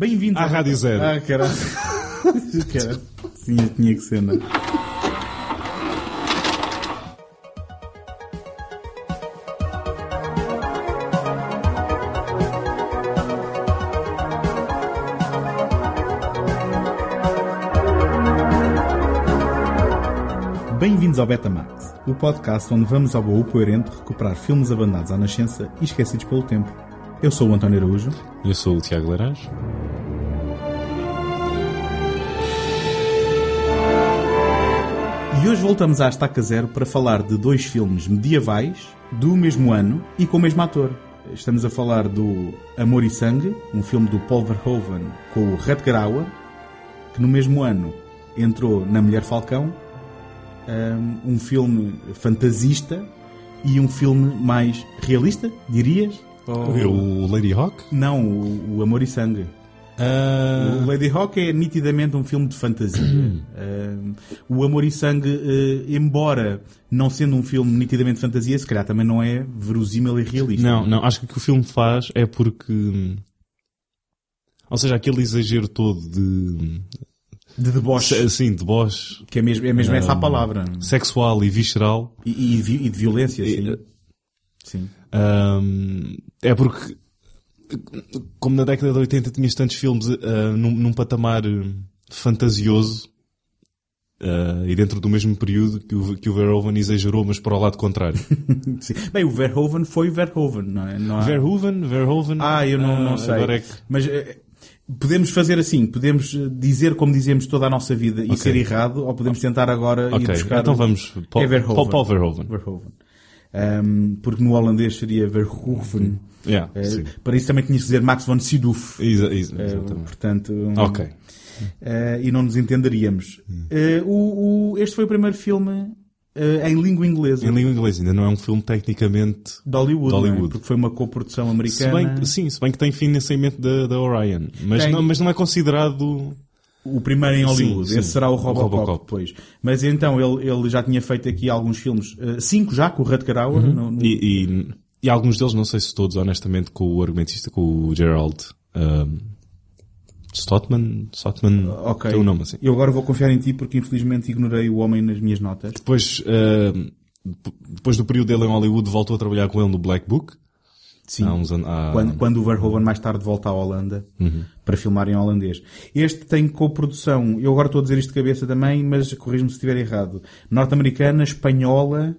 Bem-vindos À ao- Rádio Zero. Ah, caralho. Caralho. Tinha, tinha que ser, não é? Bem-vindos ao Betamax, o podcast onde vamos ao baú coerente recuperar filmes abandonados à nascença e esquecidos pelo tempo. Eu sou o António Araújo. Eu sou o Tiago Laranjo. E hoje voltamos à estaca zero para falar de dois filmes medievais do mesmo ano e com o mesmo ator. Estamos a falar do Amor e Sangue, um filme do Paul Verhoeven com o Rutger Hauer, que no mesmo ano entrou na Mulher Falcão, um, um filme fantasista e um filme mais realista, dirias? Ou- O Lady Hawk? Não, o Amor e Sangue. Ah, O Lady Hawk é nitidamente um filme de fantasia. Um, o Amor e Sangue, eh, embora não sendo um filme nitidamente de fantasia, se calhar também não é verosímil e realista. não, não, acho que o que o filme faz é porque. Ou seja, aquele exagero todo de. De deboche, Assim, de voz que é mesmo, é mesmo essa a palavra. sexual e visceral. E, e e de violência, sim. E- Sim. hum, é porque. Como na década de 80 tinhas tantos filmes ah, num, num patamar hum, fantasioso. ah, e dentro do mesmo período que o, que o Verhoeven exagerou, mas para o lado contrário. Bem, o Verhoeven foi Verhoeven, não é? Não há- Verhoeven, Verhoeven. Ah, eu não, não sei. É que... Mas eh, podemos fazer assim, podemos eh, dizer como dizemos toda a nossa vida e Ok. ser errado, ou podemos tentar agora ir Ok, buscar... então vamos. Paul, É Verhoeven. Paul, Paul Verhoeven. Verhoeven. Um, porque no holandês seria Verhoeven. Yeah, sim. para isso também tinha que dizer Max von Sydow. Exa- Eh, exatamente. portanto, um, Ok. eh, e não nos entenderíamos. Eh, o, o- este foi o primeiro filme eh, em língua inglesa Em língua inglesa, ainda não é um filme tecnicamente. de Hollywood, de é? Hollywood. porque foi uma coprodução Se americana. bem, que- sim, se bem que tem financiamento da, da Orion. Mas Tem. não, mas não é considerado. O primeiro em Hollywood, Sim, sim. esse será o O Robocop, Robocop. depois. Mas então ele, ele já tinha feito aqui alguns filmes, eh, cinco já com o Rutger Hauer. no- no- E, e, e alguns deles, não sei se todos, honestamente, com o argumentista, com o Gerald um, Stotman. Stotman. Ok. Tem um nome assim. Eu agora vou confiar em ti porque infelizmente ignorei o homem nas minhas notas. Depois, depois do período dele em Hollywood, voltou a trabalhar com ele no Black Book. Sim. Há uns há- Quando, quando o Verhoeven mais tarde volta à Holanda Uhum. para filmar em holandês. Este tem coprodução, eu agora estou a dizer isto de cabeça também, mas corrijo-me se estiver errado. Norte-americana, espanhola,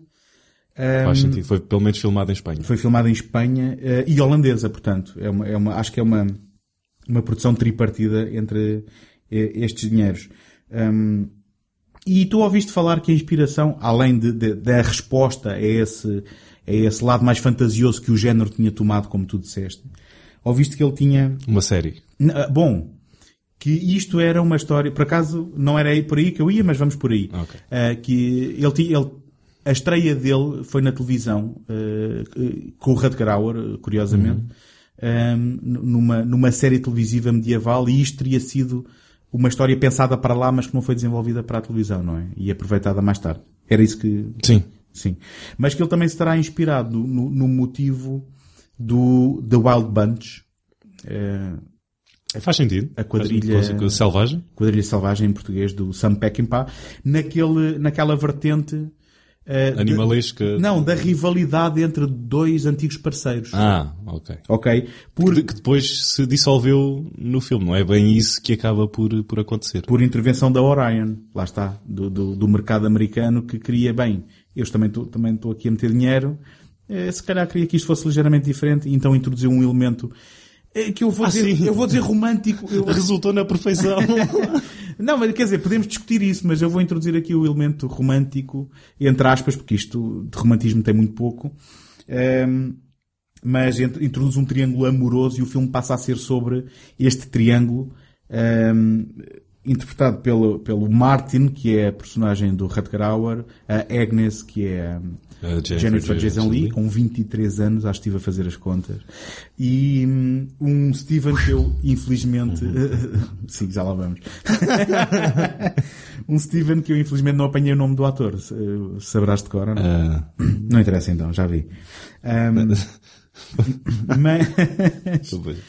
Faz sentido. Foi pelo menos filmado em Espanha. foi filmada em Espanha eh, e holandesa, portanto. É uma, é uma, acho que é uma, uma produção tripartida entre eh, estes dinheiros. Hum, e tu ouviste falar que a inspiração, além de, de- da resposta a esse, a esse lado mais fantasioso que o género tinha tomado, como tu disseste, ouviste que ele tinha Uma série. Ah, Bom, que isto era uma história, por acaso não era aí por aí que eu ia, mas vamos por aí. Ok. Ah, que ele, ele, a estreia dele foi na televisão, ah, com o Rutger Hauer, curiosamente, ah, numa, numa série televisiva medieval, e isto teria sido uma história pensada para lá, mas que não foi desenvolvida para a televisão, não é? E aproveitada mais tarde. Era isso que, Sim. Sim. Mas que ele também se terá inspirado no, no motivo do The Wild Bunch, eh, Faz sentido. A quadrilha- sentido. Selvagem. Quadrilha Selvagem em português do Sam Peckinpah, naquele, naquela vertente de- Animalesca. não, da rivalidade entre dois antigos parceiros. Ah, ok. Ok? Por, Porque que depois se dissolveu no filme. Não é bem isso que acaba por, por acontecer. por intervenção da Orion, lá está, do, do, do mercado americano que queria, bem, eu também estou também aqui a meter dinheiro, eh, se calhar queria que isto fosse ligeiramente diferente, e então introduziu um elemento eh, que eu vou Ah, dizer, sim. eu vou dizer romântico, eu- Resultou na perfeição. Não, mas quer dizer, podemos discutir isso, mas eu vou introduzir aqui o elemento romântico, entre aspas, porque isto de romantismo tem muito pouco. Ehm, mas introduz um triângulo amoroso e o filme passa a ser sobre este triângulo, ehm, interpretado pelo, pelo Martin, que é a personagem do Rutger Hauer, a Agnes, que é Jennifer, Jennifer Jason Jason Lee, com 23 anos, acho que estive a fazer as contas. E hum, um Steven que eu, infelizmente, sim, já lá vamos. um Steven que eu, infelizmente, não apanhei o nome do ator. Se- Saberás de cor ou não? Ah, Não interessa então, já vi. Hum, Mas,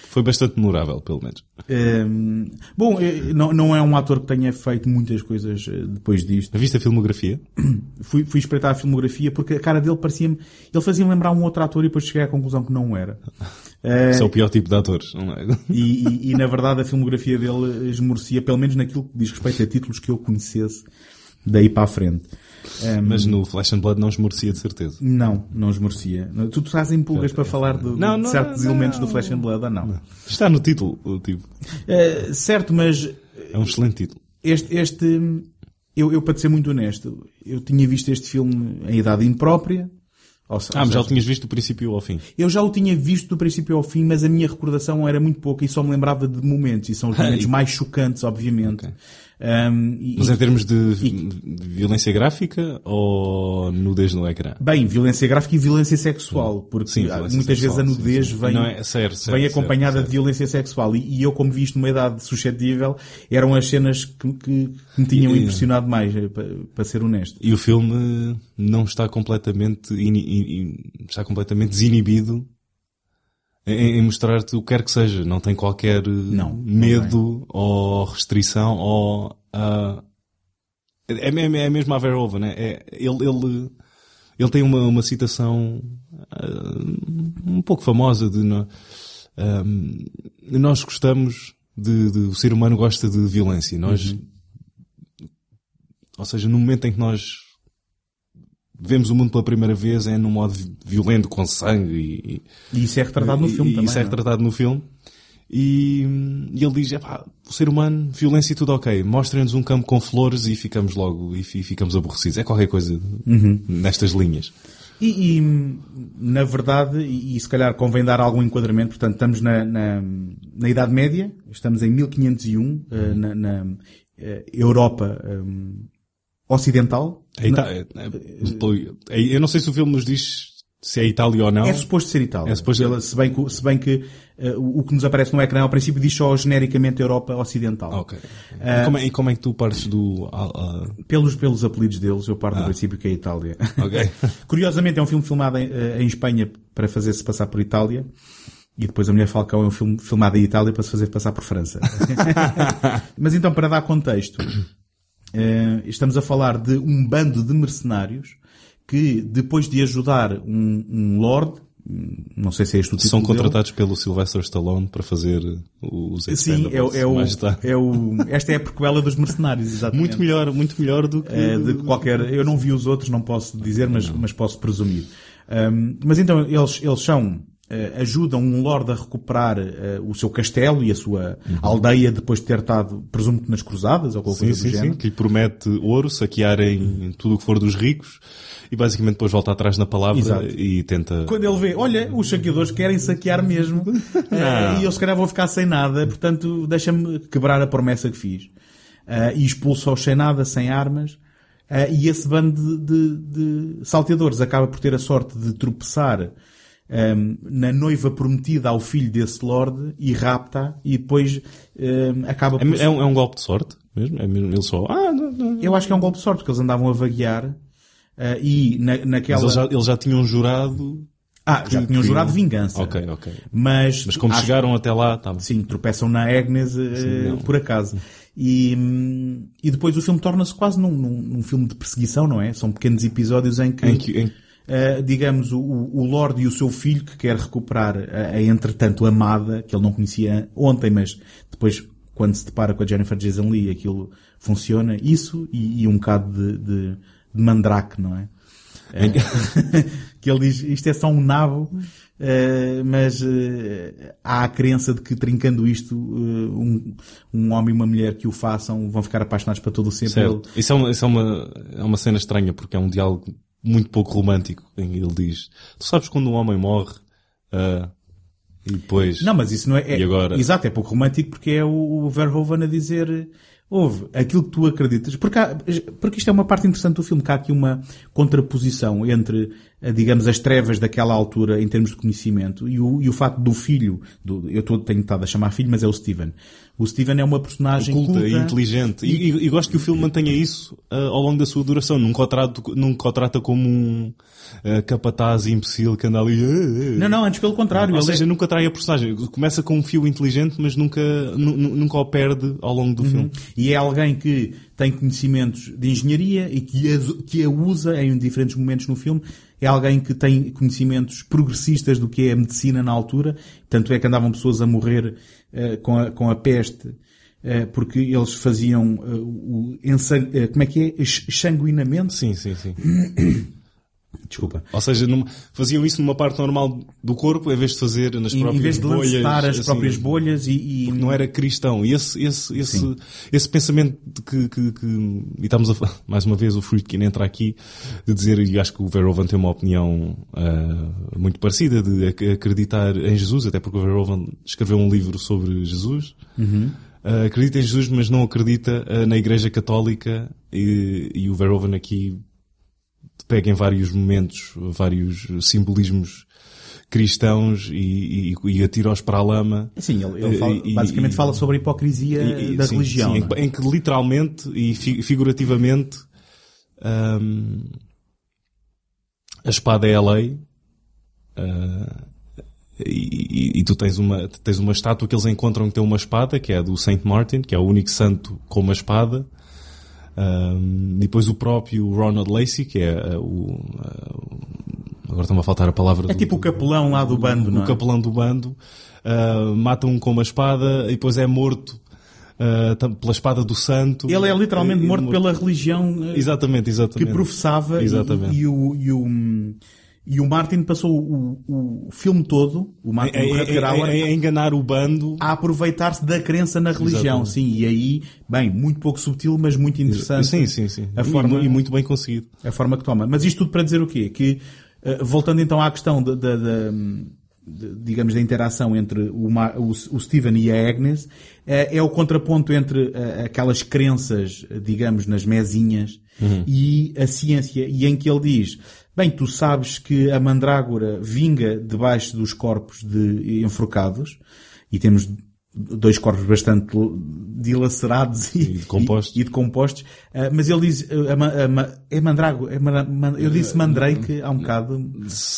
Foi bastante memorável, pelo menos. Hum, bom, eh, não, não é um ator que tenha feito muitas coisas eh, depois disto. Viste a filmografia? Fui, fui espreitar a filmografia porque a cara dele parecia-me. Ele fazia-me lembrar um outro ator e depois cheguei à conclusão que não era. Esse é o pior tipo de atores, não é? E, e- e, na verdade a filmografia dele esmorecia, pelo menos naquilo que diz respeito a títulos que eu conhecesse daí para a frente. Hum, Mas no Flash and Blood não esmorecia de certeza. Não, não esmorecia. Tu estás em pulgas para falar de, Não, de não, certos não. elementos do Flash and Blood ou não? Está no título, tipo. Eh, certo, mas É um excelente título. este, este eu, eu, para te ser muito honesto, eu tinha visto este filme em idade imprópria. Ou Ah, mas já o tinhas visto do princípio ao fim. Eu já o tinha visto do princípio ao fim, mas a minha recordação era muito pouca e só me lembrava de momentos. E são os momentos mais chocantes, obviamente. Um, e- Mas e- em termos de, de violência gráfica ou nudez no ecrã? Bem, violência gráfica e violência sexual, porque Sim, violência muitas sexual, vezes a nudez sim. vem, é- certo, certo, vem acompanhada certo. de violência sexual. E, e eu, como vi isto numa idade suscetível, eram as cenas que, que- me tinham E- impressionado mais, eh, para, para ser honesto. E o filme não está completamente, ini- ini- está completamente desinibido em, em mostrar-te o que quer que seja. Não tem qualquer eh, Não, não medo ou restrição ou ah, é, é, é mesmo a Verhoeven, né? É, ele, ele, ele tem uma, uma citação ah, um pouco famosa de ah, nós gostamos de, de- o ser humano gosta de violência. Nós, ou seja, no momento em que nós vemos o mundo pela primeira vez é num modo vi- violento, com sangue e, E isso é retratado no e- filme e também. Isso é é? retratado no filme. E, e ele diz, "Epá, o ser humano, violência e tudo ok. Mostrem-nos um campo com flores e ficamos logo, e, fi- ficamos aborrecidos. É qualquer coisa Uhum. nestas linhas. E, e, na verdade, e, e se calhar convém dar algum enquadramento, portanto, estamos na, na, na Idade Média, estamos em 1501, eh, na, na eh, Europa eh, Ocidental. É Ita- é- é- é- eu não sei se o filme nos diz se é Itália ou não. É suposto ser Itália. É suposto- Ela- se, bem que, se bem que eh, o que nos aparece no ecrã ao princípio diz só genericamente Europa Ocidental. Ok. e, como é, e como é que tu partes do... ah, Pelos, pelos apelidos deles, eu parto Ah. do princípio que é Itália. ok. Curiosamente, é um filme filmado em, eh, em Espanha para fazer-se passar por Itália. E depois A Mulher Falcão é um filme filmado em Itália para se fazer passar por França. Mas então, para dar contexto, eh, estamos a falar de um bando de mercenários que, depois de ajudar um, um lord, não sei se é este o título São dele, contratados pelo Sylvester Stallone para fazer os Sim, é, é o, tarde. é o, esta é a prequela dos mercenários, exatamente. Muito melhor, muito melhor do que... Eh, de qualquer, eu não vi os outros, não posso dizer, mas, mas posso presumir. Um, mas então, eles, eles são, ajudam um lord a recuperar eh, o seu castelo e a sua aldeia depois de ter estado, presumo que nas cruzadas ou qualquer Sim, coisa sim, do sim. género. Que lhe promete ouro, saquearem tudo o que for dos ricos e basicamente depois volta atrás na palavra Exato. e tenta... Quando ele vê, olha, os saqueadores querem saquear mesmo, eh, e eu se calhar vou ficar sem nada, portanto deixa-me quebrar a promessa que fiz. Eh, e expulsa-os sem nada, sem armas, eh, e esse bando de, de- de salteadores acaba por ter a sorte de tropeçar ehm, na noiva prometida ao filho desse lord e rapta e depois ehm, acaba É, por... é um, é um golpe de sorte mesmo? É mesmo ele só... Ah, não, não. Eu acho que é um golpe de sorte, porque eles andavam a vaguear eh, e na, naquela... Mas eles já, eles já tinham jurado... Ah, já tinham jurado vingança. Ok, ok. Mas, Mas como acho- chegaram até lá, tá bem. Sim, tropeçam na Agnes não. por acaso. E, hum, e depois o filme torna-se quase num, num, num filme de perseguição, não é? São pequenos episódios em que, Em que- em- eh, digamos, o, o Lord e o seu filho que quer recuperar a, a, entretanto amada, que ele não conhecia ontem, mas depois quando se depara com a Jennifer Jason Leigh aquilo funciona. Isso e, e um bocado de, de, de mandrake, não é? em que- ele diz, isto é só um nabo, eh, mas eh, há a crença de que trincando isto, eh, um, um homem e uma mulher que o façam vão ficar apaixonados para todo o sempre. Ele- Certo. Isso, é uma, isso é, uma, é uma cena estranha porque é um diálogo muito pouco romântico em que ele diz tu sabes quando um homem morre ah, e depois Não, mas isso não é, é- agora? Exato, é pouco romântico porque é o, o Verhoeven a dizer Houve aquilo que tu acreditas, porque, há, porque isto é uma parte interessante do filme, que há aqui uma contraposição entre, digamos, as trevas daquela altura em termos de conhecimento e o, e o facto do filho, do, eu tô, tenho estado a chamar filho, mas é o Steven. O Steven é uma personagem culta, culta e inteligente. E, e, e gosto que o filme mantenha isso uh, ao longo da sua duração. Nunca o, trato, nunca o trata como um uh, capataz imbecil que anda ali. Uh, Não, não, antes pelo contrário. Ou seja, é- nunca trai a personagem. Começa com um fio inteligente, mas nunca, nu- nu- nunca o perde ao longo do filme. E é alguém que tem conhecimentos de engenharia e que a, que a usa em diferentes momentos no filme. É alguém que tem conhecimentos progressistas do que é a medicina na altura. Tanto é que andavam pessoas a morrer eh, com, a, com a peste eh, porque eles faziam eh, o como é que é? Sanguinamento? Sim, sim, sim. Desculpa. Ou seja, numa- faziam isso numa parte normal do corpo, em vez de fazer nas próprias em vez de bolhas. lancetar as assim, próprias bolhas e, e- não era cristão. E esse, esse, esse, esse pensamento de que, que, que, e estamos a, mais uma vez o Friedkin entra aqui, de dizer, e acho que o Verhoeven tem uma opinião ah, muito parecida, de ac- acreditar em Jesus, até porque o Verhoeven escreveu um livro sobre Jesus. Ah, acredita em Jesus, mas não acredita ah, na Igreja Católica, e, e o Verhoeven aqui pega em vários momentos, vários simbolismos cristãos e, e, e atira-os para a lama. Sim, ele, ele fala- E- basicamente fala sobre a hipocrisia da sim, religião. sim, é? em, que- literalmente e fi- figurativamente hum, a espada é a lei e- e tu tens uma, tens uma estátua que eles encontram que tem uma espada, que é a do Saint Martin, que é o único santo com uma espada. Hum, e depois o próprio Ronald Lacey, que é ah, o, o- agora está-me a faltar a palavra É do- tipo o capelão lá do bando, não o é? capelão do bando, ah, mata um com uma espada e depois é morto tam- pela espada do santo. Ele é literalmente E- morto pela religião eh, Exatamente, que exatamente. professava e- Exatamente. E, o, e, o, e o Martin passou o, o filme todo, o Martin É, do é- Rutger é- Hauer, é- é enganar o bando. a aproveitar-se da crença na religião. Exatamente. Sim, e aí, bem, muito pouco subtil, mas muito interessante. Sim, sim, sim. A E forma- e muito bem conseguido. a forma que toma. Mas isto tudo para dizer o quê? Que, eh, voltando então à questão da, da- da, de- digamos, da interação entre o, o, o Steven e a Agnes, eh, é o contraponto entre eh, aquelas crenças, digamos, nas mesinhas e a ciência, e em que ele diz, bem, tu sabes que a mandrágora vinga debaixo dos corpos de enforcados, e temos dois corpos bastante dilacerados e, E decompostos. e- e decompostos. Ah, mas ele diz, ah, a a é mandrágora, é man- eu disse mandrake há um bocado,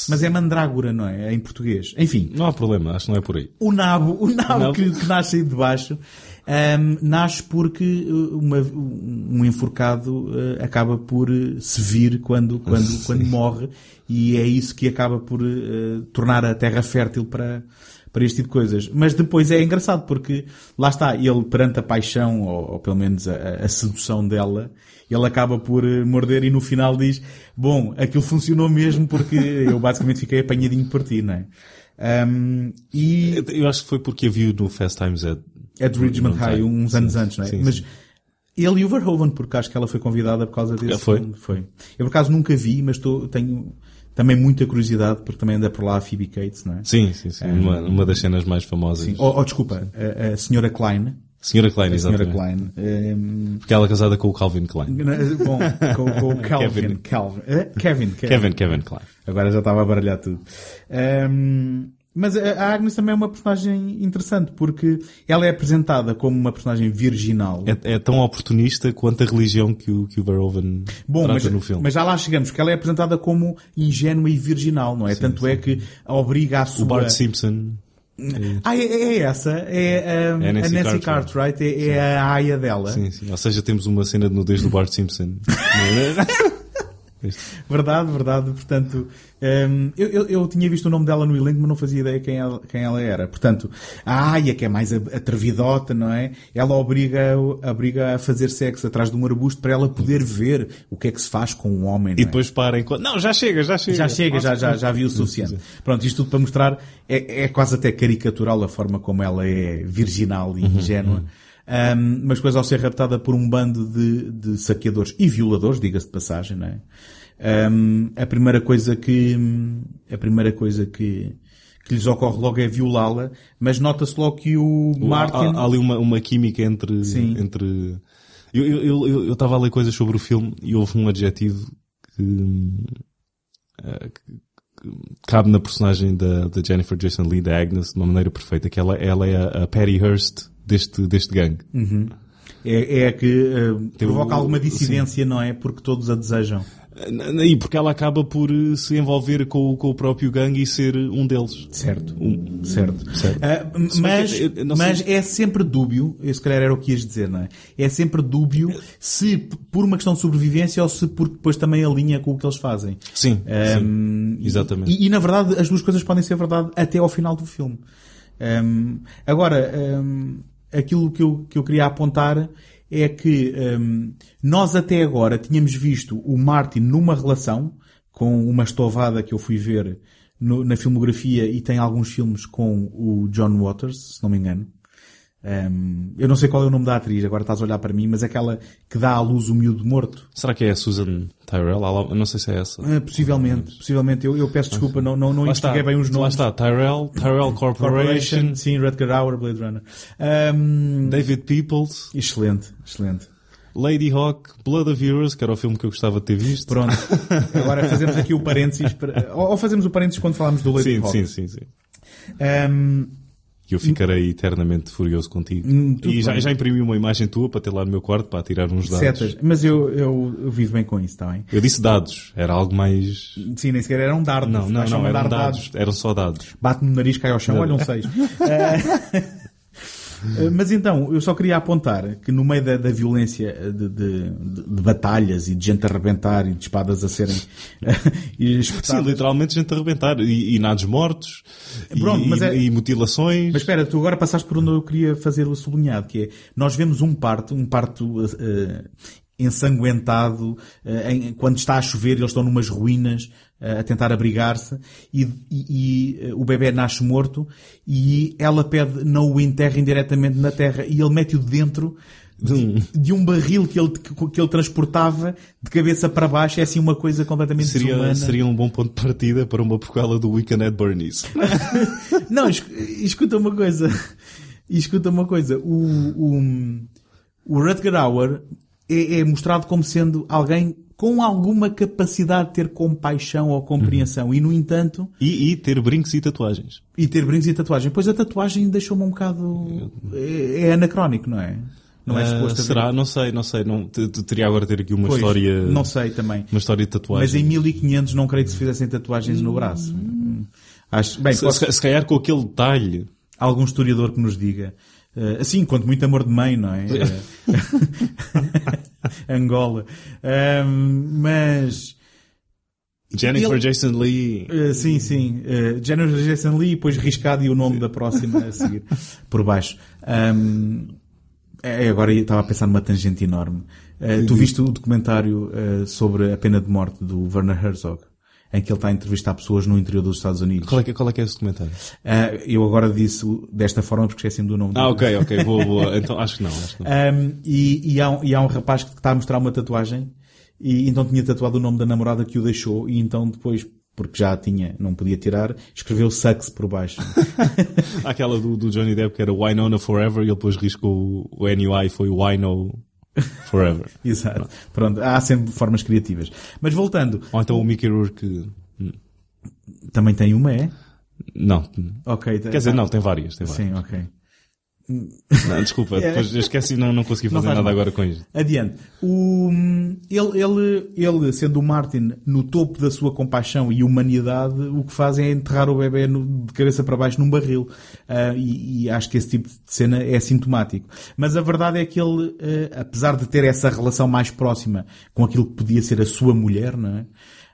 mas é mandrágora, não é? É Em português. Enfim, Não há problema, acho que não é por aí. o nabo, o nabo Nabo. que, que nasce aí de baixo, ahm, nasce porque uh, uma- um enforcado uh, acaba por uh, se vir quando, quando, quando morre e é isso que acaba por uh, tornar a terra fértil para, para este tipo de coisas. Mas depois é engraçado porque lá está, ele perante a paixão, ou, ou pelo menos a, a sedução dela, ele acaba por morder e no final diz, bom, aquilo funcionou mesmo porque eu basicamente fiquei apanhadinho por ti, não é? Ahm, e Eu acho que foi porque a viu no Fast Times at, é de Ridgemont High, sei. uns Sim, anos antes, não é? sim, Mas sim. ele e o Verhoeven, porque acho que ela foi convidada por causa desse Ah, foi? filme. Foi. Eu por acaso nunca vi, mas estou, tenho também muita curiosidade, porque também anda por lá a Phoebe Cates, não é? Sim, sim, sim. Uma, uma das cenas mais famosas. Sim. Oh, oh, desculpa, a, a senhora Klein. Senhora Klein, A senhora exatamente. Klein. ehm, Porque ela é casada com o Calvin Klein. bom, com, com o Calvin. Kevin. Calvin. Eh, Kevin. Kevin, Kevin Klein. Agora já estava a baralhar tudo. Ehm, mas a Agnes também é uma personagem interessante, porque ela é apresentada como uma personagem virginal. É, é tão oportunista quanto a religião que o, que o Verhoeven Bom, trata mas, no filme. mas já lá chegamos, porque ela é apresentada como ingênua e virginal, não é? Tanto é que a obriga a sua... O Bart Simpson. Ah, é, é essa. É, um, É a Nancy Nancy Cartwright. Cartwright. É, é a aia dela. Sim, sim. Ou seja, temos uma cena de nudez do Bart Simpson. Verdade, verdade. Portanto, hum, eu, eu, eu tinha visto o nome dela no elenco, mas não fazia ideia quem ela, quem ela era. Portanto, a Aya, que é mais atrevidota, não é? Ela obriga, obriga a fazer sexo atrás de um arbusto para ela poder ver o que é que se faz com um homem, não E é? depois parem. Não, já chega, já chega. Já chega, já, já, já viu o suficiente. Pronto, isto tudo para mostrar, é, é quase até caricatural a forma como ela é virginal e ingênua. Um, mas depois ao ser raptada por um bando de, de saqueadores e violadores, diga-se de passagem, não é? Um, a primeira coisa que, a primeira coisa que, que lhes ocorre logo é violá-la, mas nota-se logo que o Martin... Há, há ali uma, uma química entre... Sim. entre... Eu estava eu, eu, eu estava a ler coisas sobre o filme e houve um adjetivo que, eh, que- cabe na personagem da, da Jennifer Jason Leigh, da Agnes, de uma maneira perfeita, que ela, ela é a, a Patty Hearst deste, deste gangue. É, é a que eh, o- provoca alguma sim. dissidência, não é? Porque todos a desejam. E porque ela acaba por eh, se envolver com, o- com o próprio gangue e ser um deles. Certo. Um- Certo. Certo. Bem mas eu- eu mas é sempre dúbio, eu se calhar era o que ias dizer, não é? É sempre dúbio se por uma questão de sobrevivência ou se porque depois também alinha com o que eles fazem. Sim, Um, sim. Exatamente. E, e, na verdade as duas coisas podem ser verdade até ao final do filme. Um, agora, um, aquilo que eu, que eu queria apontar é que um, nós até agora tínhamos visto o Martin numa relação com uma estovada que eu fui ver no- na filmografia e tem alguns filmes com o John Waters, se não me engano. Um, eu não sei qual é o nome da atriz, agora estás a olhar para mim, mas aquela que dá à luz o miúdo morto. Será que é a Susan Tyrell? Lá- Eu não sei se é essa. Ah, possivelmente, possivelmente. Eu, eu peço desculpa, não, não, não Lá investiguei bem os lá nomes. está, Tyrell, Tyrell Corporation, Corporation, sim, Rutger Hauer, Blade Runner. Ahm, David Peoples, excelente, excelente. Lady Hawk, Blood of Heroes, que era o filme que eu gostava de ter visto. Pronto. Agora fazemos aqui o parênteses. Para... Ou fazemos o parênteses quando falamos do Lady Sim, Hawk. sim, sim, sim. Ahm, E eu ficarei eternamente furioso contigo. Hum, e já, já imprimi uma imagem tua para ter lá no meu quarto para tirar uns dados. setas. Mas eu, eu, eu vivo bem com isso, está bem? Eu disse dados, era algo mais. Sim, nem sequer era um dardo. Não, não, não, um eram dar dados, eram só dados. Bate-me no nariz, cai ao chão, Não. olha um seis. Mas então, eu só queria apontar que no meio da, da violência de, de- de- de batalhas e de gente a arrebentar e de espadas a serem e Sim, literalmente gente a arrebentar. E, e nados mortos. Pronto, e, é- e mutilações. Mas espera, tu agora passaste por onde eu queria fazer o sublinhado, que é, nós vemos um parto, um parto eh, ensanguentado, eh, em- quando está a chover eles estão numas ruínas eh, a tentar abrigar-se e, e- e, eh, o bebê nasce morto e ela pede não o enterrem diretamente na terra e ele mete-o dentro De um- de um barril que ele, que ele transportava de cabeça para baixo, é assim uma coisa completamente Seria, desumana. seria um bom ponto de partida para uma prequela do Weekend at Bernie's. Não, es- escuta uma coisa. Escuta uma coisa. O, o, o Rutger Hauer é, é mostrado como sendo alguém com alguma capacidade de ter compaixão ou compreensão. E, no entanto, E, e ter brincos e tatuagens. e ter brincos e tatuagem. Pois a tatuagem deixou-me um bocado... É, é anacrónico, não é? Não é suposto haver- será? Não sei, não sei. Não, te- te- teria agora de ter aqui uma Pois, história. Não sei também. Uma história de tatuagem. Mas em 1500 não creio que se fizessem tatuagens no braço. Acho, bem, se, posso- se calhar com aquele detalhe. algum historiador que nos diga. Eh, assim, quanto muito amor de mãe, não é? Eh, Angola. Ahm, mas, Jennifer Ele- Jason Lee. eh, sim, sim. Uh, Jennifer Jason Lee, depois riscado e o nome da próxima a seguir, por baixo. Ahm, é, agora eu estava a pensar numa tangente enorme. Eh, tu viste o documentário sobre a pena de morte do Werner Herzog? Em que ele está a entrevistar pessoas no interior dos Estados Unidos. Qual é, que, qual é que é esse documentário? Ah, eu agora disse desta forma porque esqueci-me do nome. Ah, do- ok, ok, boa, boa. Então acho que não. Acho que não. Um, e, e há um, e há um rapaz que está a mostrar uma tatuagem e então tinha tatuado o nome da namorada que o deixou e então depois, porque já a tinha, não podia tirar, escreveu Sucks por baixo. Aquela do, do Johnny Depp que era Winona Forever e ele depois riscou o NUI e foi Wino Forever. Exato. Pronto, há sempre formas criativas. Mas voltando, Ou então o Mickey Rourke. também tem uma, é? Não. Ok. Quer dizer, não, tem várias. Tem várias. Sim, ok. Não, desculpa, depois eu esqueci e não, não consegui Não fazer faz nada mal. agora com isto. Adiante. O, ele, ele, ele, sendo o Martin no topo da sua compaixão e humanidade, o que faz é enterrar o bebê no- de cabeça para baixo num barril. Ah, e, e acho que esse tipo de cena é sintomático. Mas a verdade é que ele, ah, apesar de ter essa relação mais próxima com aquilo que podia ser a sua mulher, não é?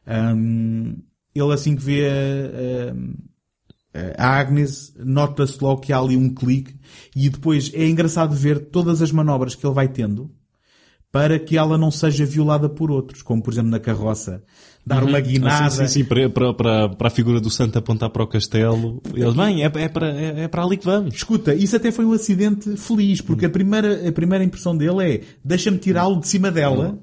Ahm, ele assim que vê a- a- a Agnes nota-se logo que há ali um clique e depois é engraçado ver todas as manobras que ele vai tendo para que ela não seja violada por outros, como por exemplo na carroça, dar uma guinada. Ah, sim, sim, sim, para, para, para, a figura do santo apontar para o castelo. Eles, bem, é, é, para, é, é para ali que vamos. Escuta, isso até foi um acidente feliz, porque a primeira, a primeira impressão dele é deixa-me tirá-lo de cima dela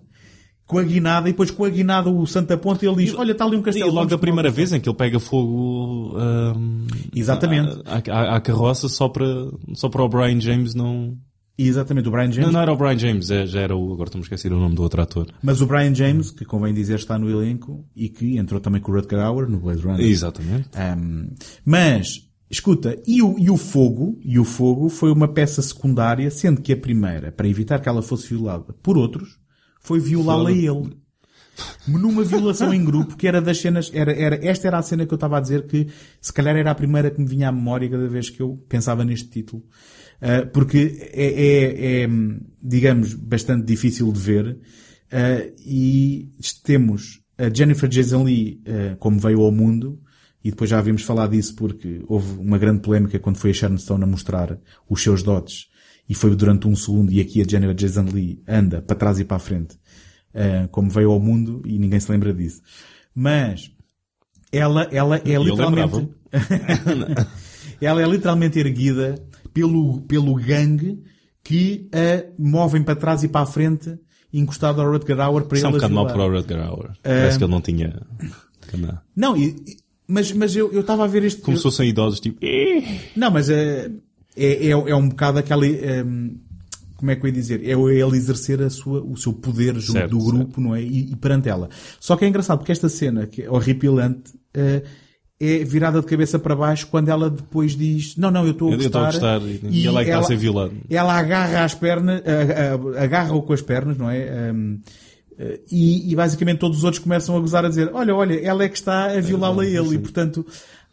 com a guinada, e depois com a guinada o Santa Ponta ele diz, olha, está ali um E castelo. logo vamos da primeira vez em que ele pega fogo Exatamente. à, à- à carroça só para, só para o Brian James não... Exatamente, o Brian James. Não, não era o Brian James, é- já era o... Agora estou-me a esquecer o nome do outro ator. Mas o Brian James, que convém dizer está no elenco, e que entrou também com o Rutger Hauer no Blade Runner. Exatamente. Um, mas, escuta, e o, e o fogo, e o fogo foi uma peça secundária, sendo que a primeira, para evitar que ela fosse violada por outros, foi violá-la ele. Numa violação em grupo, que era das cenas, era, era, esta era a cena que eu estava a dizer que se calhar era a primeira que me vinha à memória cada vez que eu pensava neste título. Uh, porque é, é, é, digamos, bastante difícil de ver. Uh, e temos a Jennifer Jason Lee uh, como veio ao mundo, e depois já havíamos falado disso porque houve uma grande polémica quando foi a Sharon Stone a mostrar os seus dotes, e foi durante um segundo, e aqui a Jennifer Jason Lee anda para trás e para a frente, uh, como veio ao mundo, e ninguém se lembra disso. Mas, ela, ela é Eu literalmente, ela é literalmente erguida pelo, pelo gangue que a movem para trás e para a frente, encostado ao Rutger Hauer para Isso é um ele a bocado mal para o Rutger Hauer. Parece que ele não tinha... não. Não, e- mas, mas eu estava a ver este... Como se fossem idosos, tipo... Não, mas é, é, é, é um bocado aquela... hum, como é que eu ia dizer? É ele exercer a sua, o seu poder junto Certo, do grupo, não é? E, e perante ela. Só que é engraçado porque esta cena, que é horripilante, eh, é virada de cabeça para baixo quando ela depois diz não, não, eu estou a Eu estou gostar. a gostar, e- e ela é que está a ser violada. Ela agarra as pernas, agarra-o com as pernas, não é? Um, eh, e, e basicamente todos os outros começam a gozar a dizer, olha, olha, ela é que está a violá-la a ele. E portanto,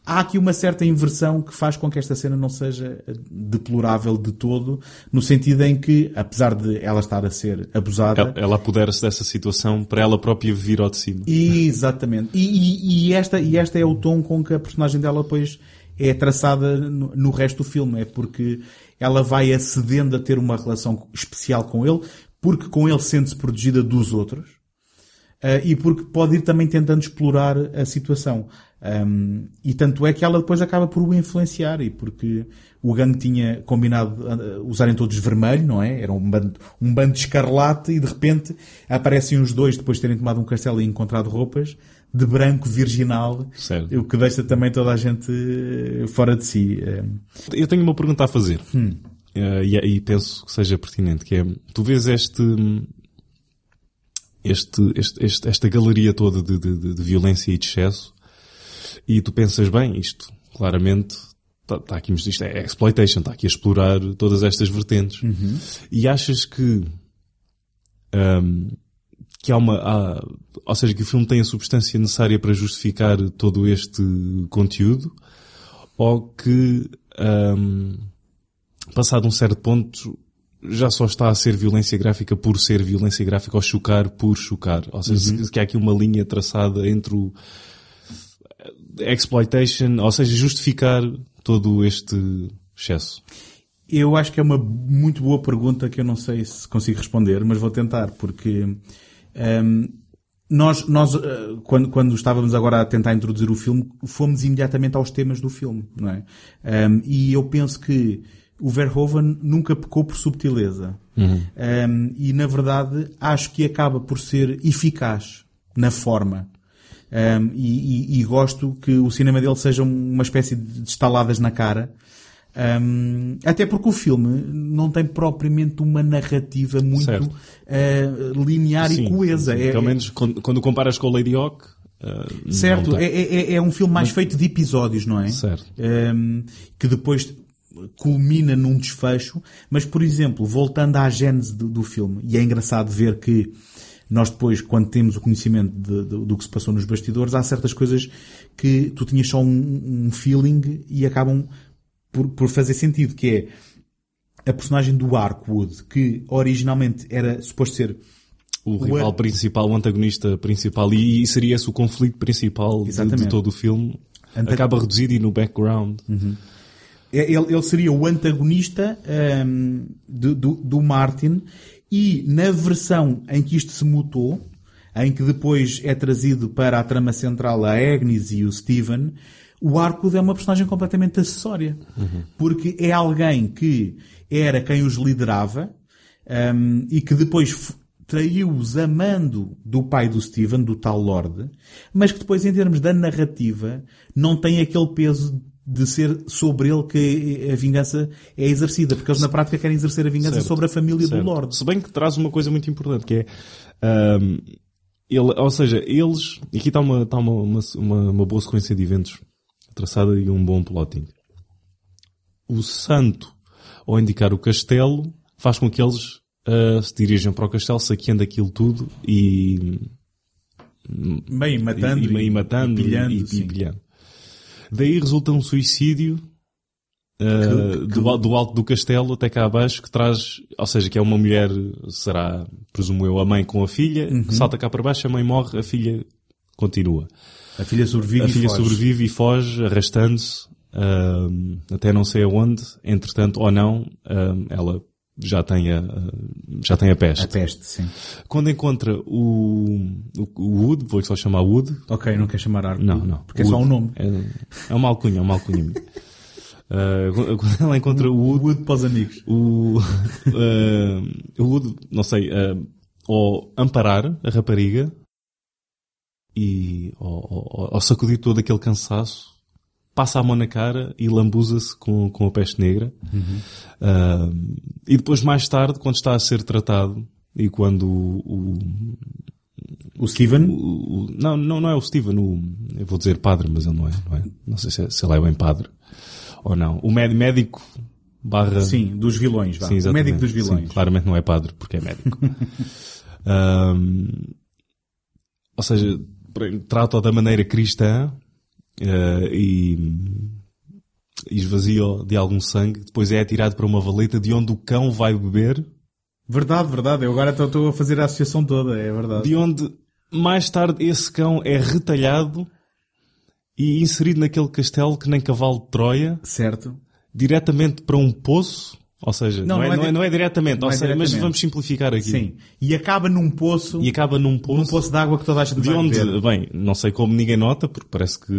há aqui uma certa inversão que faz com que esta cena não seja deplorável de todo, no sentido em que, apesar de ela estar a ser abusada, Ela, ela apodera-se dessa situação para ela própria vir ao de cima. Exatamente. E, e- e esta, e esta é o tom com que a personagem dela depois é traçada no, no resto do filme. É porque ela vai acedendo a ter uma relação especial com ele, porque com ele sente-se protegida dos outros. Ah, e porque pode ir também tentando explorar a situação. Um, e tanto é que ela depois acaba por o influenciar, e porque o gangue tinha combinado ah, usarem todos vermelho, não é? Era um bando, um bando de escarlate, e de repente aparecem os dois depois de terem tomado um castelo e encontrado roupas de branco virginal, Certo. o que deixa também toda a gente eh, fora de si. Eh, Eu tenho uma pergunta a fazer. Eh, e, e penso que seja pertinente, que é, tu vês este, este, este, este- esta galeria toda de, de- de- violência e de excesso, e tu pensas, bem, isto, claramente, está tá aqui, isto é exploitation, está aqui a explorar todas estas vertentes. E achas que, ahm, que há uma, há- ou seja, que o filme tem a substância necessária para justificar todo este conteúdo, ou que, ahm, passado um certo ponto, já só está a ser violência gráfica por ser violência gráfica ou chocar por chocar. Ou seja, que há aqui uma linha traçada entre o exploitation, ou seja, justificar todo este excesso. Eu acho que é uma muito boa pergunta que eu não sei se consigo responder, mas vou tentar, porque hum, nós, nós eh, quando, quando estávamos agora a tentar introduzir o filme, fomos imediatamente aos temas do filme, não é? Hum, e eu penso que o Verhoeven nunca pecou por subtileza. Hum, e na verdade acho que acaba por ser eficaz na forma. Um, e, e- e gosto que o cinema dele seja uma espécie de estaladas na cara. Um, até porque o filme não tem propriamente uma narrativa muito uh, linear Sim, e coesa. sim. É- Pelo menos quando, quando comparas com o Lady Hawk, não Certo, é, é- é um filme mais feito de episódios, não é? Certo. Um, que depois culmina num desfecho, mas por exemplo, voltando à gênese do, do filme, e é engraçado ver que nós depois, quando temos o conhecimento de- de- do que se passou nos bastidores, há certas coisas que tu tinhas só um, um feeling e acabam por, por fazer sentido, que é a personagem do Arkwood, que originalmente era suposto ser o rival o- principal, o antagonista principal, e, seria esse o conflito principal de, de todo o filme, acaba reduzido e no background. É, Ele, ele seria o antagonista hum, do, do, do Martin e na versão em que isto se mutou, em que depois é trazido para a trama central a Agnes e o Steven, o Arkwood é uma personagem completamente acessória. Porque é alguém que era quem os liderava hum, e que depois traiu-os amando do pai do Steven, do tal Lorde, mas que depois, em termos da narrativa, não tem aquele peso de ser sobre ele que a vingança é exercida, porque eles na prática querem exercer a vingança Certo. sobre a família Certo. do Lorde. Se bem que traz uma coisa muito importante, que é... ahm, ele, ou seja, eles... e Aqui está uma, está uma, uma, uma, uma boa sequência de eventos traçada e um bom plotting. O santo, ao indicar o castelo, faz com que eles ah, se dirijam para o castelo, saqueando aquilo tudo e... Bem, matando e, e, e matando e pilhando. e, e pilhando. Daí resulta um suicídio uh, Que- do, al- do alto do castelo até cá abaixo que traz, ou seja, que é uma mulher, será, presumo eu, a mãe com a filha, Uhum. que salta cá para baixo, a mãe morre, a filha continua. A filha sobrevive a e filha foge. sobrevive e foge, arrastando-se uh, até não sei aonde, entretanto, ou não, uh, ela já tem a, já tem a peste. A peste, sim. Quando encontra o, o, o Wood, vou só chamar Wood, Ok, não quer chamar Arco. não, não. Porque é só Wood. um nome. É, é uma alcunha, é uma alcunha. Uh, quando- ela encontra o Wood, Wood para os amigos. o, uh, Wood, não sei, uh, ou amparar a rapariga e ou, ou- ou sacudir todo aquele cansaço, passa a mão na cara e lambuza-se com, com a peste negra. Uh, e depois, mais tarde, quando está a ser tratado e quando o, o, O Steven, o- o- não, não, não é o Steven, o, eu vou dizer padre, mas ele não é, não é? Não sei se, é- se ele é bem padre ou não. O méd- médico barra... sim, dos vilões, vá. Sim, o médico dos vilões. Sim, claramente não é padre, porque é médico. Ahm, ou seja, trata-o da maneira cristã eh, e, e esvazia-o de algum sangue. Depois é atirado para uma valeta de onde o cão vai beber, Verdade, verdade. Eu agora estou- estou a fazer a associação toda, é verdade. de onde mais tarde esse cão é retalhado e inserido naquele castelo que nem cavalo de Troia, Certo. diretamente para um poço. Ou seja, Não, não, é, não é não, é, não é diretamente, não é seja, mas diretamente. vamos simplificar aqui. Sim. E acaba num poço, E acaba num num poço, poço de água que toda a gente de onde, beber. bem, não sei como ninguém nota, porque parece que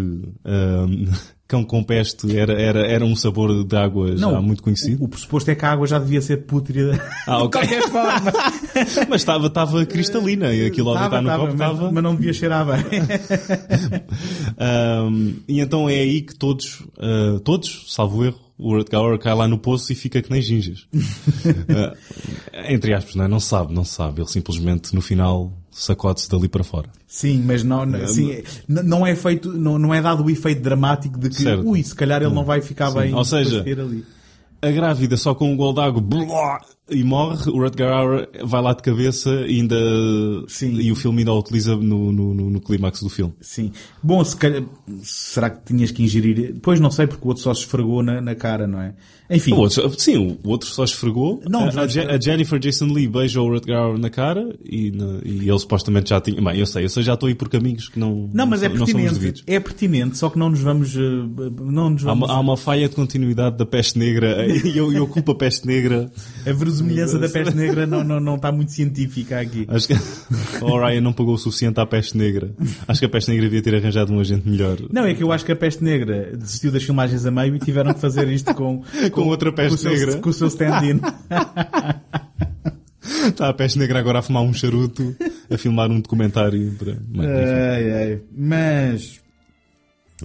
ahm, cão com peste era, era, era um sabor de água já muito conhecido. O, o pressuposto é que a água já devia ser pútrida. Ah, ok. De qualquer forma. Mas estava, estava cristalina e aquilo ao deitar no copo mas, estava. mas não devia cheirar bem. Ahm, e então é aí que todos, ah, todos, salvo erro, o Rutgauer cai lá no poço e fica que nem gingas. Ah, entre aspas, não, é? não sabe, não sabe. Ele simplesmente no final sacode-se dali para fora. Sim, mas não, não- sim, n- não é feito, não, não é dado o efeito dramático de que, Certo. ui, se calhar ele não vai ficar bem. Ou seja. A grávida só com um gol de água blá, e morre, o Rutger Hauer vai lá de cabeça e ainda Sim. e o filme ainda o utiliza no, no, no, clímax do filme. Sim. Bom, se calhar, será que tinhas que ingerir? Pois não sei, porque o outro só se esfregou na, na cara, não é? Enfim. O outro, sim, o outro só esfregou. Não, a, a a Jennifer Jason Lee beija o Rutger Hauer na cara e, na- e ele supostamente já tinha. Bem, eu sei, eu sei, já estou aí por caminhos que não, Não, mas é não os pertinente. É pertinente, só que não nos vamos, eh, não nos Há vamos, uma, há uma falha de continuidade da peste negra e eu, eu culpo a peste negra. a verosimilhança da peste negra não, não, não está muito científica aqui. Acho que o Ryan não pagou o suficiente à peste negra. Acho que a peste negra devia ter arranjado um agente melhor. Não, é que eu acho que a peste negra desistiu das filmagens a meio e tiveram que fazer isto com, Com outra peste com seu, negra. Com o seu stand-in. Está a peste negra agora a fumar um charuto, a filmar um documentário. Para... Enfim. Ai, ai. Mas.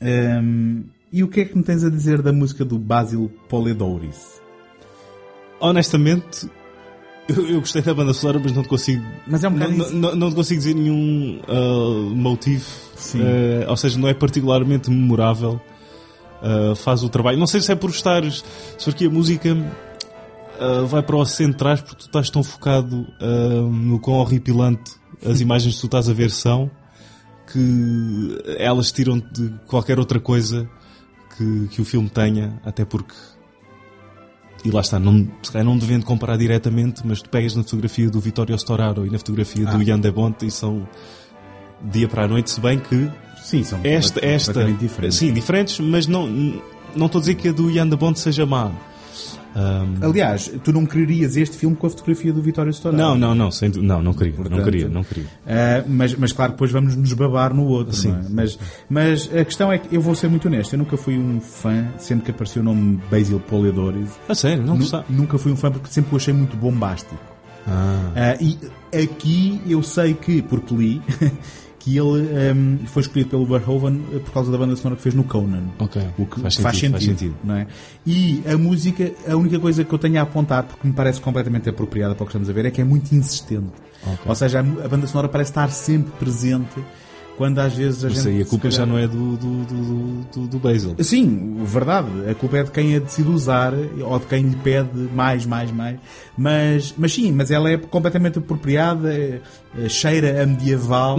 hum, e o que é que me tens a dizer da música do Basil Poledouris? Honestamente, eu, eu gostei da banda sonora, mas não te consigo. Mas é um Não, não, não, te consigo dizer nenhum ah, motivo. Ah, ou seja, não é particularmente memorável. Ah, faz o trabalho. Não sei se é por estares. Se for que a música ah, vai para o centrais porque tu estás tão focado ah, no quão horripilante as imagens que tu estás a ver são que elas tiram de qualquer outra coisa que, que o filme tenha, até porque e lá está, não, se calhar não devendo comparar diretamente, mas tu pegas na fotografia do Vittorio Storaro e na fotografia Ah. do Jan de Bonte e são dia para a noite, se bem que Sim, são esta, esta, diferentes. sim, diferentes, mas não, não estou a dizer que a do Jan de Bonte seja má. Ahm, Aliás, tu não quererias este filme com a fotografia do Vitório Storaro. não, não, não, sem, não, não queria, não Portanto, queria, não queria. Ah, mas, mas claro, depois vamos nos babar no outro. Sim. não é? mas, mas a questão é que eu vou ser muito honesto. Eu nunca fui um fã, sempre que apareceu o nome Basil Poledouris. A sério, não gostava. Nunca fui um fã porque sempre o achei muito bombástico. Ah. Ah, e aqui eu sei que, porque li, que ele ehm, foi escolhido pelo Verhoeven eh, por causa da banda sonora que fez no Conan. O que Faz faz, sentido, sentido, faz sentido. não é? E a música, a única coisa que eu tenho a apontar, porque me parece completamente apropriada para o que estamos a ver, é que é muito insistente. Ok. Ou seja, a, a banda sonora parece estar sempre presente, quando às vezes a Isso gente... aí, a culpa já calhar- não é do, do, do, do, do Basil. Sim, verdade. A culpa é de quem a decide usar ou de quem lhe pede mais, mais, mais. Mas, mas sim, mas ela é completamente apropriada, é- é- cheira a medieval,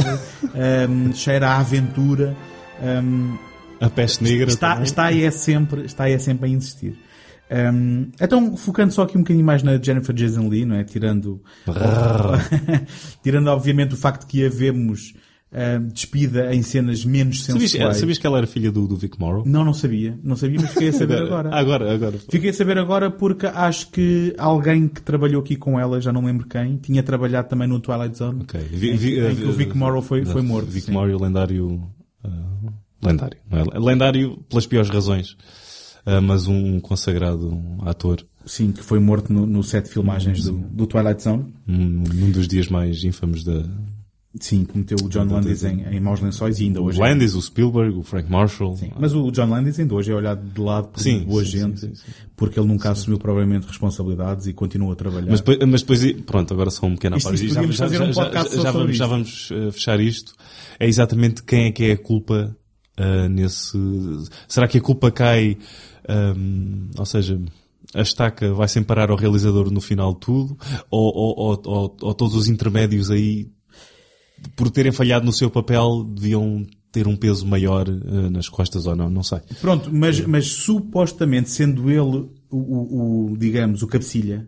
hum, cheira a aventura. hum, A peste negra está, também. está, aí é sempre, está aí é sempre a insistir. Hum, então, focando só aqui um bocadinho mais na Jennifer Jason Lee, não é? Tirando, tirando obviamente o facto de que a vemos hum, despida em cenas menos Sabias, sensuais. sabias que ela era filha do, do Vic Morrow? Não, não sabia. Não sabia, mas fiquei a saber agora. Agora, agora. Fiquei a saber agora porque acho que alguém que trabalhou aqui com ela, já não lembro quem, tinha trabalhado também no Twilight Zone. Ok. Em, que- em que o Vic Morrow foi, foi morto. Vic sim. Morrow, lendário. ah, lendário. é? Lendário pelas piores razões. Ah, mas um consagrado ator. Sim, que foi morto no, no set de filmagens do, do Twilight Zone. Num, num dos dias mais ínfamos da. Sim, que meteu o John Landis em, em Maus Lençóis e ainda O hoje. é- Landis, o Spielberg, o Frank Marshall. Sim, Mas o John Landis ainda hoje é olhado de lado por Sim, boa sim, gente, sim, porque ele nunca assumiu provavelmente responsabilidades e continua a trabalhar. Mas depois, mas depois, pronto, agora só um pequeno Isto- Já, podíamos já, fazer já, um já, podcast já, só sobre vamos, já vamos eh, fechar isto. É exatamente quem é que é a culpa ah, nesse. Será que a culpa cai, ahm, ou seja, a estaca vai sem parar ao realizador no final de tudo? Ou, ou, ou, ou todos os intermédios aí, por terem falhado no seu papel, deviam ter um peso maior ah, nas costas ou não? Não sei. Pronto, mas, mas supostamente, sendo ele o, o- o, digamos, o cabecilha,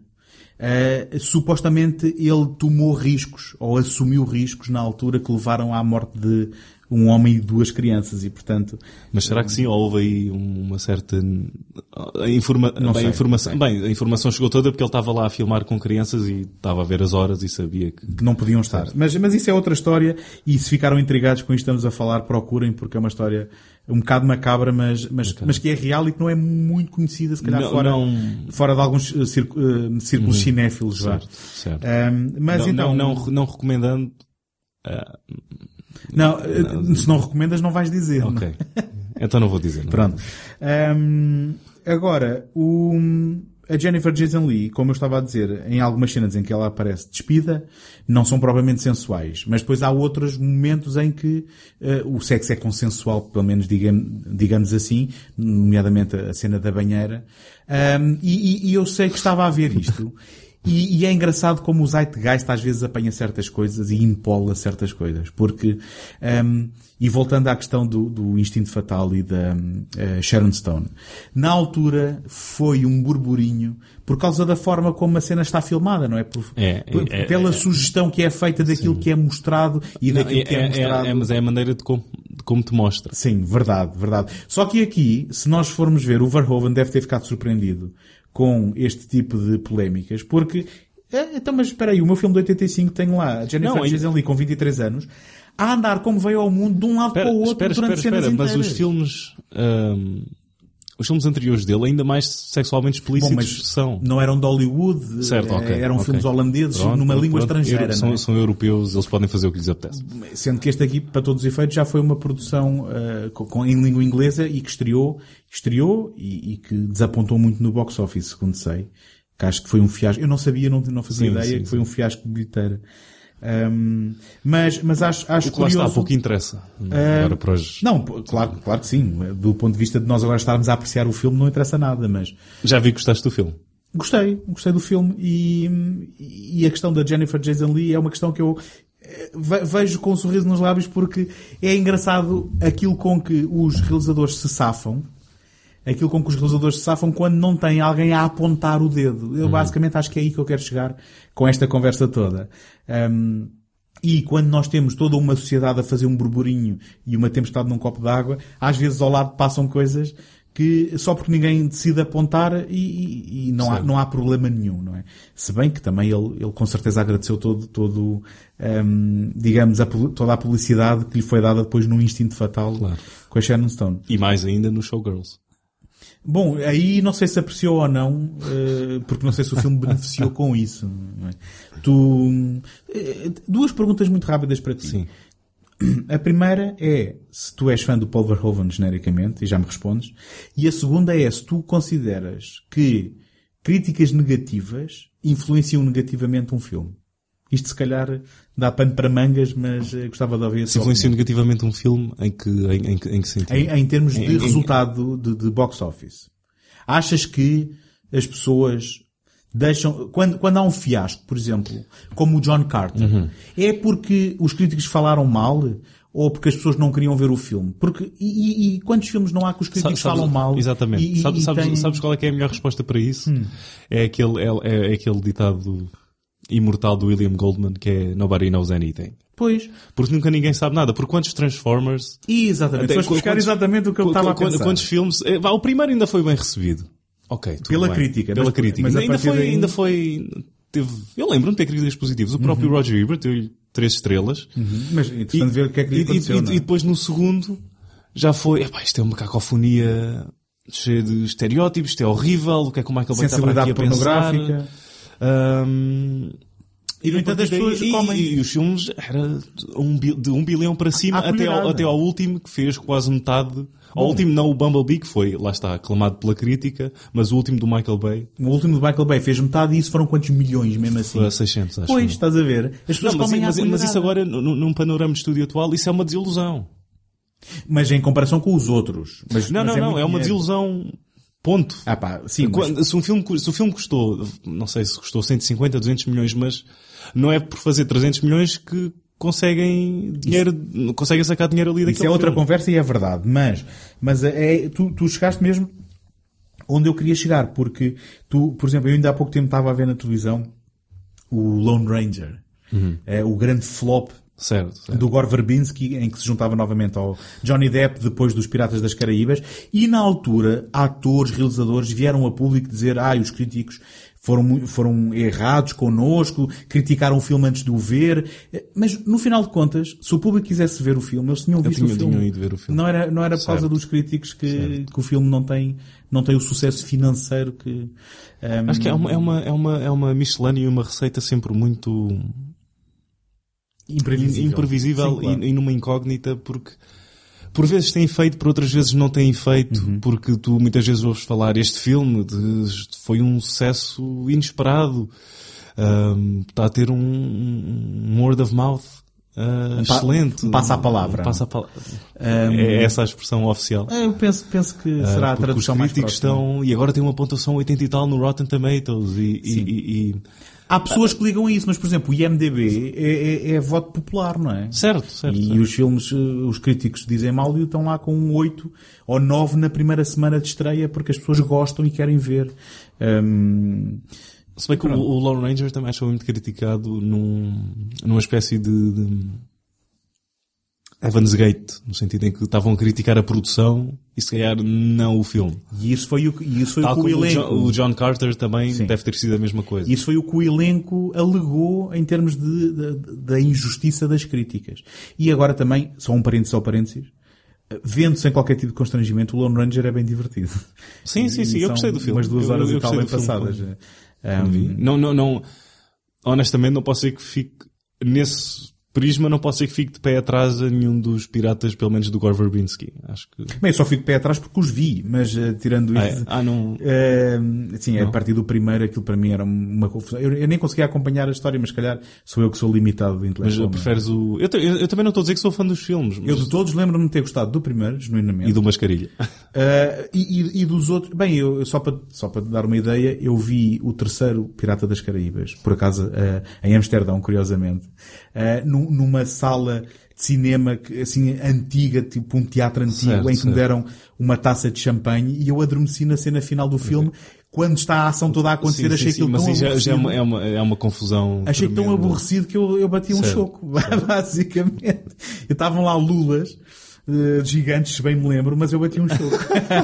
eh, supostamente ele tomou riscos, ou assumiu riscos na altura que levaram à morte de um homem e duas crianças, e portanto, Mas será que sim? Ou houve aí uma certa a informa... Não bem, sei, a informação... bem, a informação chegou toda porque ele estava lá a filmar com crianças e estava a ver as horas e sabia que que não podiam estar. Mas, mas isso é outra história, e se ficaram intrigados com isto que estamos a falar, procurem, porque é uma história um bocado macabra, mas, mas, mas que é real e que não é muito conhecida, se calhar, Não- fora, não- Uhum. fora de alguns eh, eh, círculos cinéfilos, vá. certo, certo. Ahm, mas não, então, não, não, não recomendando ah, Não, eh, se não recomendas, não vais dizer. não? ok então não vou dizer não. Pronto. Ahm, agora, o, a Jennifer Jason Lee, como eu estava a dizer, em algumas cenas em que ela aparece despida, não são propriamente sensuais. Mas depois há outros momentos em que eh, o sexo é consensual, pelo menos digam, digamos assim, nomeadamente a cena da banheira. E, e- e eu sei que estava a ver isto. E, e é engraçado como o Zeitgeist às vezes apanha certas coisas e impola certas coisas. Porque, hum, e voltando à questão do, do instinto fatal e da eh, Sharon Stone, na altura foi um burburinho por causa da forma como a cena está filmada, não é? Por, É, por- é, pela é. não que é feita daquilo que é mostrado e Não, daquilo é, que é, é, mostrado. é, mas é a maneira de como, de como te mostra Sim, verdade, verdade. Só que aqui, se nós formos ver, o Verhoeven deve ter ficado surpreendido com este tipo de polémicas, porque, eh, então, mas espera aí, o meu filme de 85 tem lá a Jennifer Não, Jason Lee com 23 anos, a andar como veio ao mundo de um lado Espera, para o outro espera, durante espera, cenas espera, mas inteiras. os filmes, os filmes anteriores dele, ainda mais sexualmente Bom, explícitos mas são. não eram de Hollywood, Certo, eh, ok. eram ok. filmes holandeses Pronto, numa pronto, língua pronto. estrangeira. São, é? são europeus, eles podem fazer o que lhes apetece. Sendo que este aqui, para todos os efeitos, já foi uma produção eh, com, com- em língua inglesa e que estreou, estreou e, e que desapontou muito no box office, segundo sei. Que acho que foi um fiasco. Eu não sabia, não, não fazia Sim, ideia sim, que foi um fiasco de bilheteira. Ahm, mas, mas acho, acho O que lá está, pouco interessa. Eh, Agora para os... Não, claro, claro que sim. Do ponto de vista de nós agora estarmos a apreciar o filme, não interessa nada, mas Já vi que gostaste do filme. Gostei, gostei do filme e, e a questão da Jennifer Jason Lee é uma questão que eu eh, ve- vejo com um sorriso nos lábios porque é engraçado aquilo com que os realizadores se safam, aquilo com que os realizadores se safam quando não tem alguém a apontar o dedo. Eu basicamente acho que é aí que eu quero chegar com esta conversa toda. Ahm, e quando nós temos toda uma sociedade a fazer um burburinho e uma tempestade num copo d'água, às vezes ao lado passam coisas que só porque ninguém decide apontar e, e- e não, há, não há problema nenhum, não é? Se bem que também ele, ele com certeza agradeceu todo, todo hum, digamos, a toda a publicidade que lhe foi dada depois no Instinto Fatal Claro. com a Sharon Stone. E mais ainda no Showgirls. Bom, aí não sei se apreciou ou não, eh, porque não sei se o filme beneficiou com isso. é? Tu, eh, duas perguntas muito rápidas para ti. Sim. A primeira é se tu és fã do Paul Verhoeven genericamente, e já me respondes. E a segunda é se tu consideras que críticas negativas influenciam negativamente um filme. Isto se calhar dá pano para mangas, mas eh, gostava de ouvir Se opinião. negativamente um filme, em que, em, em, em que sentido? Em, em termos de resultado de, de box office. Achas que as pessoas deixam, quando, quando há um fiasco, por exemplo, como o John Carter, Uhum. é porque os críticos falaram mal ou porque as pessoas não queriam ver o filme? Porque, e, e- quantos filmes não há que os críticos Sabes- falam mal? Exatamente. E, sabes, e sabes- têm- sabes qual é é a melhor resposta para isso? Hum. É, aquele, é, é aquele ditado imortal do William Goldman que é Nobody knows anything. Pois. Porque nunca ninguém sabe nada. Por quantos Transformers... E exatamente. até- buscar exatamente o que eu estava a pensar. Quantos filmes... eh, o primeiro ainda foi bem recebido. Ok, Pela bem. crítica, Pela mas- crítica. mas ainda, foi, daí- ainda foi... Teve, eu lembro-me de ter críticas positivas. O próprio Roger Ebert deu-lhe três estrelas. Uhum. Mas interessante ver o que é que lhe e, aconteceu. e- não é? e depois no segundo já foi, epá, isto é uma cacofonia cheia de estereótipos, isto é horrível, o que é que o Michael Bay está para aqui a pensar? pornográfica. Ahm, E, no entanto, as pessoas e, comem. e os filmes era de um, um bilhão para cima até ao, até ao último que fez quase metade. Ao Bom. último não o Bumblebee que foi, lá está, aclamado pela crítica, mas o último do Michael Bay O último do Michael Bay fez metade e isso foram quantos milhões mesmo assim? foi a 600, acho. Pois, estás a ver? As pessoas Não, mas, comem mas, mas isso agora, num, panorama de estúdio atual, isso é uma desilusão. Mas em comparação com os outros. Mas, Não, mas não, não, muito é uma dinheiro. desilusão. Ponto. Ah pá, sim, mas- Quando- se, um filme, se o filme custou, não sei se custou 150, 200 milhões, mas não é por fazer 300 milhões que conseguem dinheiro, conseguem sacar dinheiro ali Isso daquele é outra filme. conversa e é verdade. Mas, mas é, tu, tu chegaste mesmo onde eu queria chegar. Porque tu, por exemplo, eu ainda há pouco tempo estava a ver na televisão o Lone Ranger. Uhum. É, o grande flop Certo, certo. do Gore Verbinski, em que se juntava novamente ao Johnny Depp depois dos Piratas das Caraíbas, e na altura, atores, realizadores vieram a público dizer, ah, os críticos foram, foram errados connosco, criticaram o filme antes de o ver, mas no final de contas, se o público quisesse ver o filme, eles tinham visto tinha- o filme. tinham ido ver o filme. Não era, não era por causa dos críticos que, que o filme não tem, não tem o sucesso financeiro que... ehm, Acho que é uma, é uma, é uma, é uma miscelânea e uma receita sempre muito imprevisível. imprevisível Sim, claro. e, e numa incógnita porque por vezes tem efeito, por outras vezes não tem efeito, Uhum. porque tu muitas vezes ouves falar este filme de, foi um sucesso inesperado, Ahm, está a ter um, um word of mouth ah, pa- excelente. um passa-a-palavra. Um passa-a-palavra. é essa a expressão oficial. Ah, Eu penso, penso que será Ah, a tradução os mais críticos próxima. estão, e agora tem uma pontuação 80 e tal no Rotten Tomatoes e- e- e- Há pessoas que ligam a isso, mas, por exemplo, o IMDB é, é- é voto popular, não é? certo, certo. E certo. os filmes, eh, os críticos dizem mal e estão lá com um 8 ou 9 na primeira semana de estreia porque as pessoas gostam e querem ver. Hum, Se bem que o, o Lone Ranger também acho muito criticado num, numa espécie de, de Evans Gate, no sentido em que estavam a criticar a produção e se calhar não o filme. e isso foi o, que- isso foi Tal o que o elenco. John, o John Carter também Sim. deve ter sido a mesma coisa. Isso foi o que o elenco alegou em termos de, da injustiça das críticas. E agora também, só um parênteses ao parênteses, vendo sem qualquer tipo de constrangimento, o Lone Ranger é bem divertido. Sim, sim, sim, eu gostei do filme. Umas duas Eu- horas eu e tal bem filme passadas. quando vi. Não, não, não, honestamente não posso dizer que fique nesse prisma, não posso dizer que fique de pé atrás a nenhum dos piratas, pelo menos do Gore Verbinski. Acho que... Bem, eu só fico de pé atrás porque os vi, mas eh, tirando Ah, isso... é? Ah, não... Eh, sim, a partir do primeiro aquilo para mim era uma confusão. Eu, eu nem conseguia acompanhar a história, mas se calhar sou eu que sou limitado Mas intelectualmente. preferes o... Eu, eu- eu também não estou a dizer que sou fã dos filmes. Eu mas- de todos lembro-me de ter gostado do primeiro, genuinamente. E do Mascarilha. Uh, e, e- e dos outros, bem, eu, eu só para só para dar uma ideia, eu vi o terceiro Pirata das Caraíbas, por acaso, uh, em Amsterdão, curiosamente, uh, num- numa sala de cinema assim antiga, tipo um teatro antigo, Certo, em que me certo. deram uma taça de champanhe e eu adormeci na cena final do filme. Quando está a ação toda a acontecer, Sim, achei sim, sim, aquilo mas tão isso já, é, aborrecido. uma, é, uma, é uma confusão. Achei tão tremenda. aborrecido que eu, eu bati um choco, basicamente. Estavam lá lulas, uh, gigantes, se bem me lembro, mas eu bati um choco.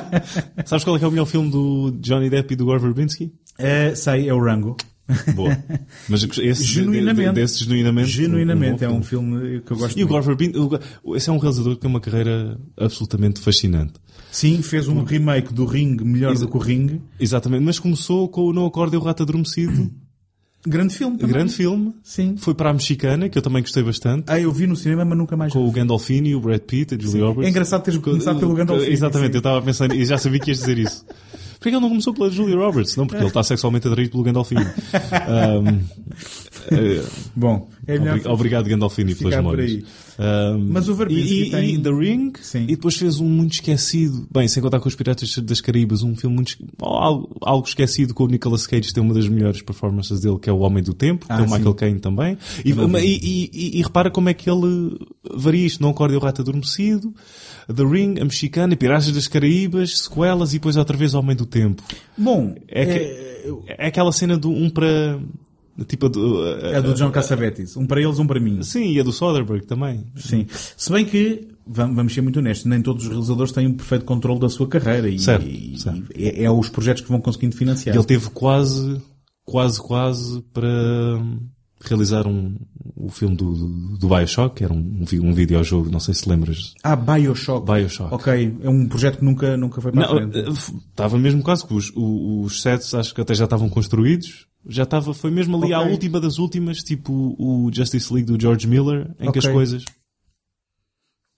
Sabes qual é, é o melhor filme do Johnny Depp e do Gore Verbinski? Uh, sei, é o Rango. Boa. Mas esse, Genuinamente. de- desse genuinamente. Genuinamente, é bom um filme que eu gosto E o. Gore Verbinski, o- esse é um realizador que tem uma carreira absolutamente fascinante. Sim, fez um remake do Ring melhor do que o Ring. Exatamente, mas começou com o Não Acorde e o Rato Adormecido. Grande filme também. Grande filme. Sim. Foi para a mexicana, que eu também gostei bastante. Ah, eu vi no cinema, mas nunca mais Com vi. o Gandolfini, o Brad Pitt, a Julie Roberts. É engraçado teres começado pelo Gandolfini. Exatamente, sim. eu estava a pensar e já sabia que ias dizer isso. Porquê que ele não começou pela Julie Roberts? Não, porque ele está sexualmente atraído pelo Gandolfini. Ahm, eh, Bom, é melhor... obri- obrigado, Gandolfini, pelas por memórias. Ahm, Mas o Verbinski e, tem- e The Ring, Sim. e depois fez um muito esquecido, bem, sem contar com os Piratas das Caraíbas, um filme muito, algo, algo esquecido com o Nicolas Cage, tem uma das melhores performances dele, que é O Homem do Tempo, Ah, tem o Michael. Caine também, e, e, e- repara como é que ele varia isto, Não Acorde o Rato Adormecido, The Ring, a Mexicana, Piratas das Caraíbas, sequelas, e depois outra vez O Homem do Tempo. Bom, É, que, é aquela cena do um para, tipo, a do, é do John Cassavetes. Um para eles, um para mim. sim, e a do Soderbergh também. Sim. Se bem que, vam- vamos ser muito honestos, nem todos os realizadores têm um perfeito controle da sua carreira. E, Certo, e- certo. e é, é os projetos que vão conseguindo financiar. Ele teve quase, quase, quase para realizar um, o filme do, do, do Bioshock, que era um, um, vi- videojogo, não sei se lembras. Ah, Bioshock. Bioshock. Ok, é um projeto que nunca, nunca foi para a Não, frente. eh, estava mesmo quase que os, os sets acho que até já estavam construídos. Já estava, foi mesmo ali à Ok. última das últimas, tipo o Justice League do George Miller, em que as coisas.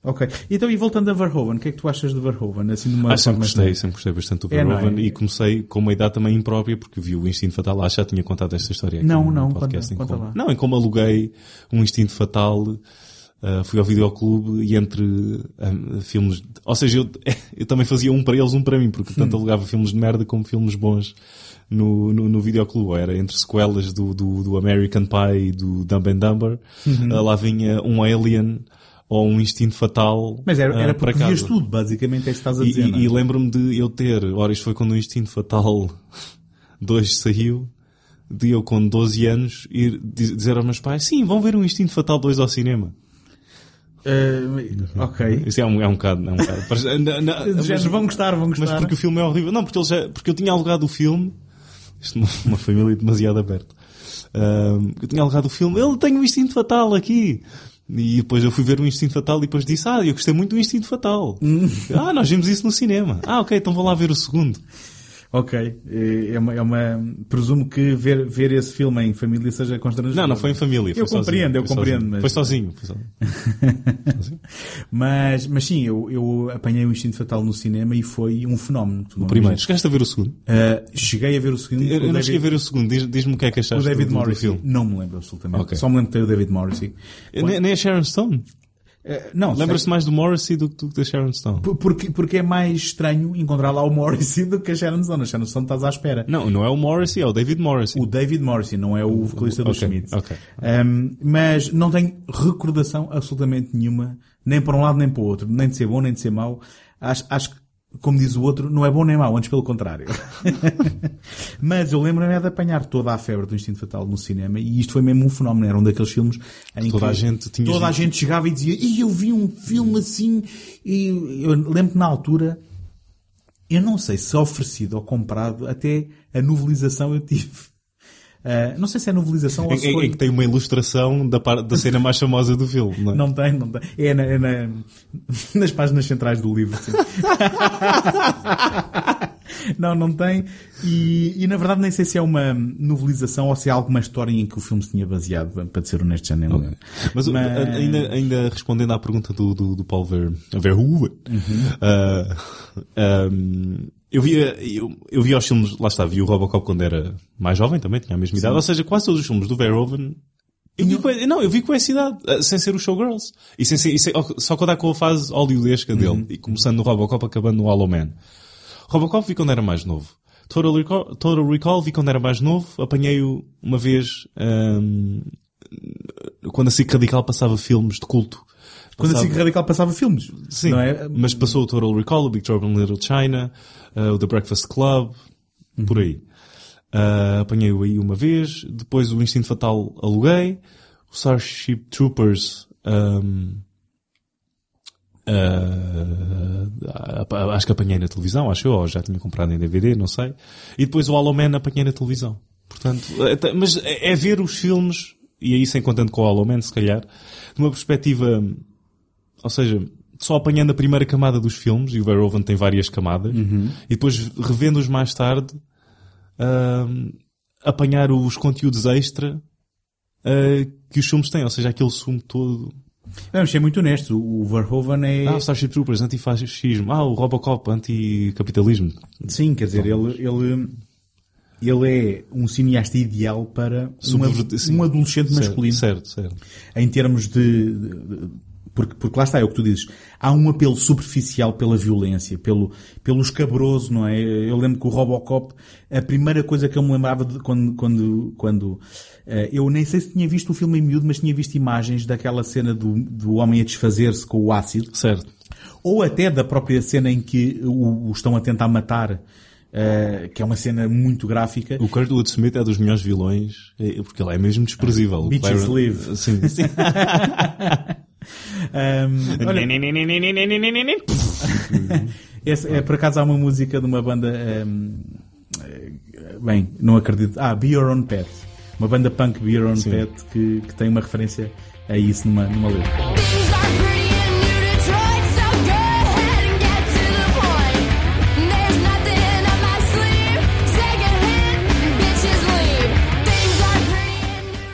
Ok. Então, e voltando a Verhoeven, o que é que tu achas de Verhoeven? Assim, de uma Ah, sempre gostei, sempre gostei bastante do É, é? Verhoeven e comecei com uma idade também imprópria porque vi o Instinto Fatal lá, já tinha contado esta história aqui Não, no não, podcast. conta- conta como, lá. Não, em como aluguei um Instinto Fatal, ah, fui ao videoclube e entre ah, filmes, ou seja, eu, eu também fazia um para eles, um para mim, porque tanto Hum. alugava filmes de merda como filmes bons no, no, no videoclube. Era entre sequelas do, do, do American Pie e do Dumb and Dumber, Uhum. Ah, lá vinha um Alien ou um Instinto Fatal Mas era, ah, era para porque vias casa. tudo, basicamente é isso que estás a E, dizer. e- não é? e lembro-me de eu ter, ora isto foi quando o Instinto Fatal 2 saiu, de eu com 12 anos ir diz- dizer aos meus pais, sim, vão ver o Instinto Fatal 2 ao cinema. Eh, ok. Isso é um, é um bocado, é um bocado. Mas, De género, mas- vão gostar, vão mas gostar. porque o filme é horrível. Não, porque, eles já, porque eu tinha alugado o filme. Isto uma, uma família demasiado aberta. Ahm, eu tinha alugado o filme. Ele tem o Instinto Fatal aqui. E depois eu fui ver o Instinto Fatal e depois disse, ah, eu gostei muito do Instinto Fatal. ah, nós vimos isso no cinema. Ah, ok, então vou lá ver o segundo. Ok. É uma, é uma... Presumo que ver, ver esse filme em família seja constrangedor. Não, não foi em família. Foi Eu compreendo, sozinho, eu foi compreendo, sozinho. mas- Foi sozinho. Foi sozinho. Mas, mas sim, eu, eu apanhei o Instinto Fatal no cinema e foi um fenómeno. O primeiro. Chegaste a ver o segundo? Eh, cheguei a ver o segundo. Eu, com eu o não cheguei a David, ver o segundo. Diz- Diz-me o que é que o achaste David do, do, do filme. Não me lembro absolutamente. Ok. Só me lembro que tem o David Morrissey. Nem, nem a Sharon Stone. Eh, não, Lembras-te mais do Morrissey do que do que da Sharon Stone? Por- Porque, porque é mais estranho encontrar lá o Morrissey do que a Sharon Stone. A Sharon Stone estás à espera. Não, não é o Morrissey, é o David Morrissey. O David Morrissey, não é o vocalista dos Ok, Smiths. ok. Um, mas não tenho recordação absolutamente nenhuma, nem para um lado nem para o outro, nem de ser bom nem de ser mau. Acho, acho que, como diz o outro, não é bom nem mau, antes pelo contrário. mas eu lembro-me de apanhar toda a febre do Instinto Fatal no cinema e isto foi mesmo um fenómeno. Era um daqueles filmes em Toda que a gente tinha toda a visto. gente chegava e dizia e eu vi um filme assim e eu lembro que na altura eu não sei se oferecido ou comprado, até a novelização eu tive. Ah, não sei se é novelização ou se foi... em que tem uma ilustração da, par- da cena mais famosa do filme, não é? Não tem, não tem. É, na- é na- nas páginas centrais do livro. sim. não, não tem. E, e, na verdade nem sei se é uma novelização ou se é alguma história em que o filme se tinha baseado, para ser honesto, já nem lembro. Mas, Mas- Ainda, ainda respondendo à pergunta do, do, do Paul Ver, Verhoeven, uh, um, eu via, eu, eu via os filmes, lá está, vi o Robocop quando era mais jovem também, tinha a mesma idade, ou seja, quase todos os filmes do Verhoeven eu vi com, não, eu vi com essa idade, uh, sem ser o Showgirls. E sem ser, e sem- só quando há com a fase hollywoodesca dele. E começando no Robocop, acabando no Hollow Man. Robocop vi quando era mais novo. Total Recall, Total Recall vi quando era mais novo. Apanhei-o uma vez, um, quando a SIC Radical passava filmes de culto. Quando a Passava- SIC Radical passava filmes. Sim, é? mas passou o Total Recall, o Big Trouble in Little China, uh, o The Breakfast Club, por aí. Uh, Apanhei-o aí uma vez, depois o Instinto Fatal aluguei, o Starship Troopers, um, uh, acho que apanhei na televisão, acho eu, ou já tinha comprado em DVD, não sei. E depois o Hollow Man apanhei na televisão. Portanto, mas é é ver os filmes, e aí sem contando com o Hollow Man, se calhar, de uma perspectiva, ou seja, só apanhando a primeira camada dos filmes, e o Verhoeven tem várias camadas, e depois revendo-os mais tarde, ahm, apanhar os conteúdos extra ah, que os filmes têm, ou seja, aquele sumo todo. Vamos ser muito honestos, o Verhoeven é... Ah, o Starship Troopers, antifascismo. Ah, o Robocop, anticapitalismo. Sim, quer dizer, ele, ele, ele é um cineasta ideal para uma- um adolescente masculino. Certo, certo. em termos de- de- porque, porque lá está, é o que tu dizes. Há um apelo superficial pela violência, pelo, pelo escabroso, não é? Eu lembro que o Robocop, a primeira coisa que eu me lembrava de quando, quando, quando eh, eu nem sei se tinha visto o filme em miúdo, mas tinha visto imagens daquela cena do, do homem a desfazer-se com o ácido, Certo. ou até da própria cena em que o, o estão a tentar matar, eh, que é uma cena muito gráfica. O Kurtwood Smith é dos melhores vilões, é- porque ele é mesmo desprezível. O Bitches Byron- live. Sim, sim. Olha, Esse, é, por acaso há uma música de uma banda. ehm, eh, bem, não acredito. Ah, Be Your Own Pet. Uma banda punk Be Your Own Sim. Pet que, que tem uma referência a isso numa, numa letra.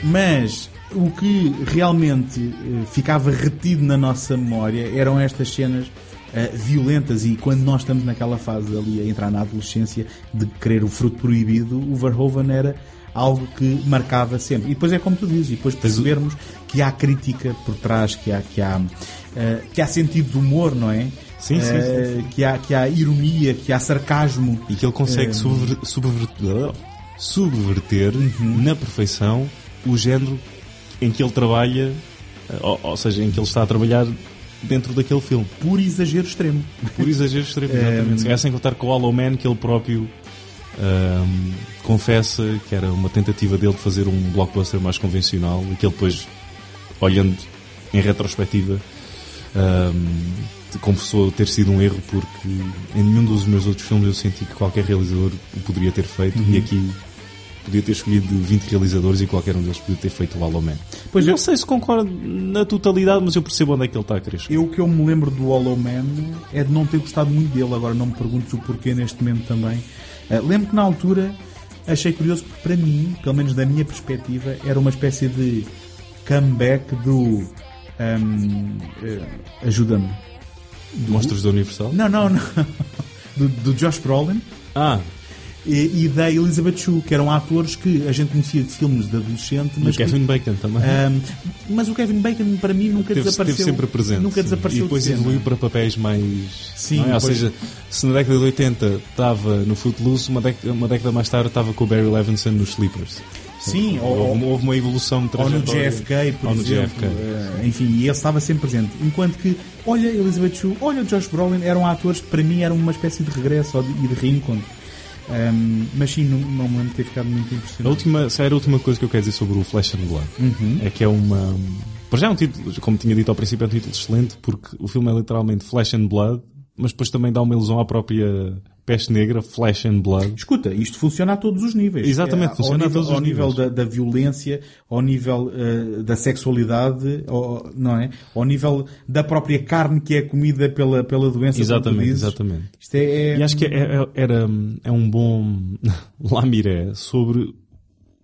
Mas o que realmente eh, ficava retido na nossa memória eram estas cenas eh, violentas e quando nós estamos naquela fase ali a entrar na adolescência de querer o fruto proibido, o Verhoeven era algo que marcava sempre. E depois é como tu dizes, e depois percebermos que há crítica por trás, que há, que há, eh, que há sentido de humor, não é? Sim, sim, Eh, Que, há, que há ironia, que há sarcasmo. E que ele consegue subver- subverter, subverter Uhum. na perfeição o género em que ele trabalha, eh, ou, ou seja, em que ele está a trabalhar dentro daquele filme. por exagero extremo. Por exagero extremo, exatamente. Se calhar sem contar com o Hollow Man, que ele próprio ahm, confessa que era uma tentativa dele de fazer um blockbuster mais convencional e que ele depois, olhando em retrospectiva, ahm, confessou ter sido um erro porque em nenhum dos meus outros filmes eu senti que qualquer realizador o poderia ter feito e aqui podia ter escolhido 20 realizadores e qualquer um deles podia ter feito o Hollow Man. Pois não eu- sei se concordo na totalidade, mas eu percebo onde é que ele está a chegar. Eu o que eu me lembro do Hollow Man é de não ter gostado muito dele, agora não me perguntes o porquê neste momento também. Eh, lembro que na altura achei curioso porque para mim, pelo menos da minha perspectiva, era uma espécie de comeback do ahm, eh, ajuda-me. Monstros da Universal? Não, não, não. Do, do Josh Brolin Ah, e, e da Elizabeth Shue, que eram atores que a gente conhecia de filmes de adolescente, mas que- Kevin Bacon também. ahm, mas o Kevin Bacon para mim nunca Teve, desapareceu. esteve sempre presente. Nunca sim. desapareceu E depois de evoluiu para papéis mais. Sim, é? Ou depois- seja, se na década de 80 estava no Footloose, uma década, uma década mais tarde estava com o Barry Levinson nos Sleepers. Sim, ou, houve, houve uma evolução de Ou no. JFK, por Ou exemplo. JFK. Eh, enfim, e ele estava sempre presente. Enquanto que, olha Elizabeth Shue, olha o Josh Brolin, eram atores que para mim eram uma espécie de regresso e de reencontro. Ahm, mas sim, não, não me lembro de ter ficado muito A impressionado. última, se a última coisa que eu quero dizer sobre o Flesh and Blood Uhum. é que é uma. Para já é um título, como tinha dito ao princípio, é um título excelente porque o filme é literalmente Flesh and Blood, mas depois também dá uma ilusão à própria peste negra, Flesh and Blood. Escuta, isto funciona a todos os níveis. Exatamente, É, funciona ao a nível, todos os ao nível níveis. da, da violência, ao nível eh, da sexualidade, ao, não é? Ao nível da própria carne que é comida pela, pela doença. Exatamente, exatamente. Isto é, é- E acho que é, é- era, é um bom lamiré sobre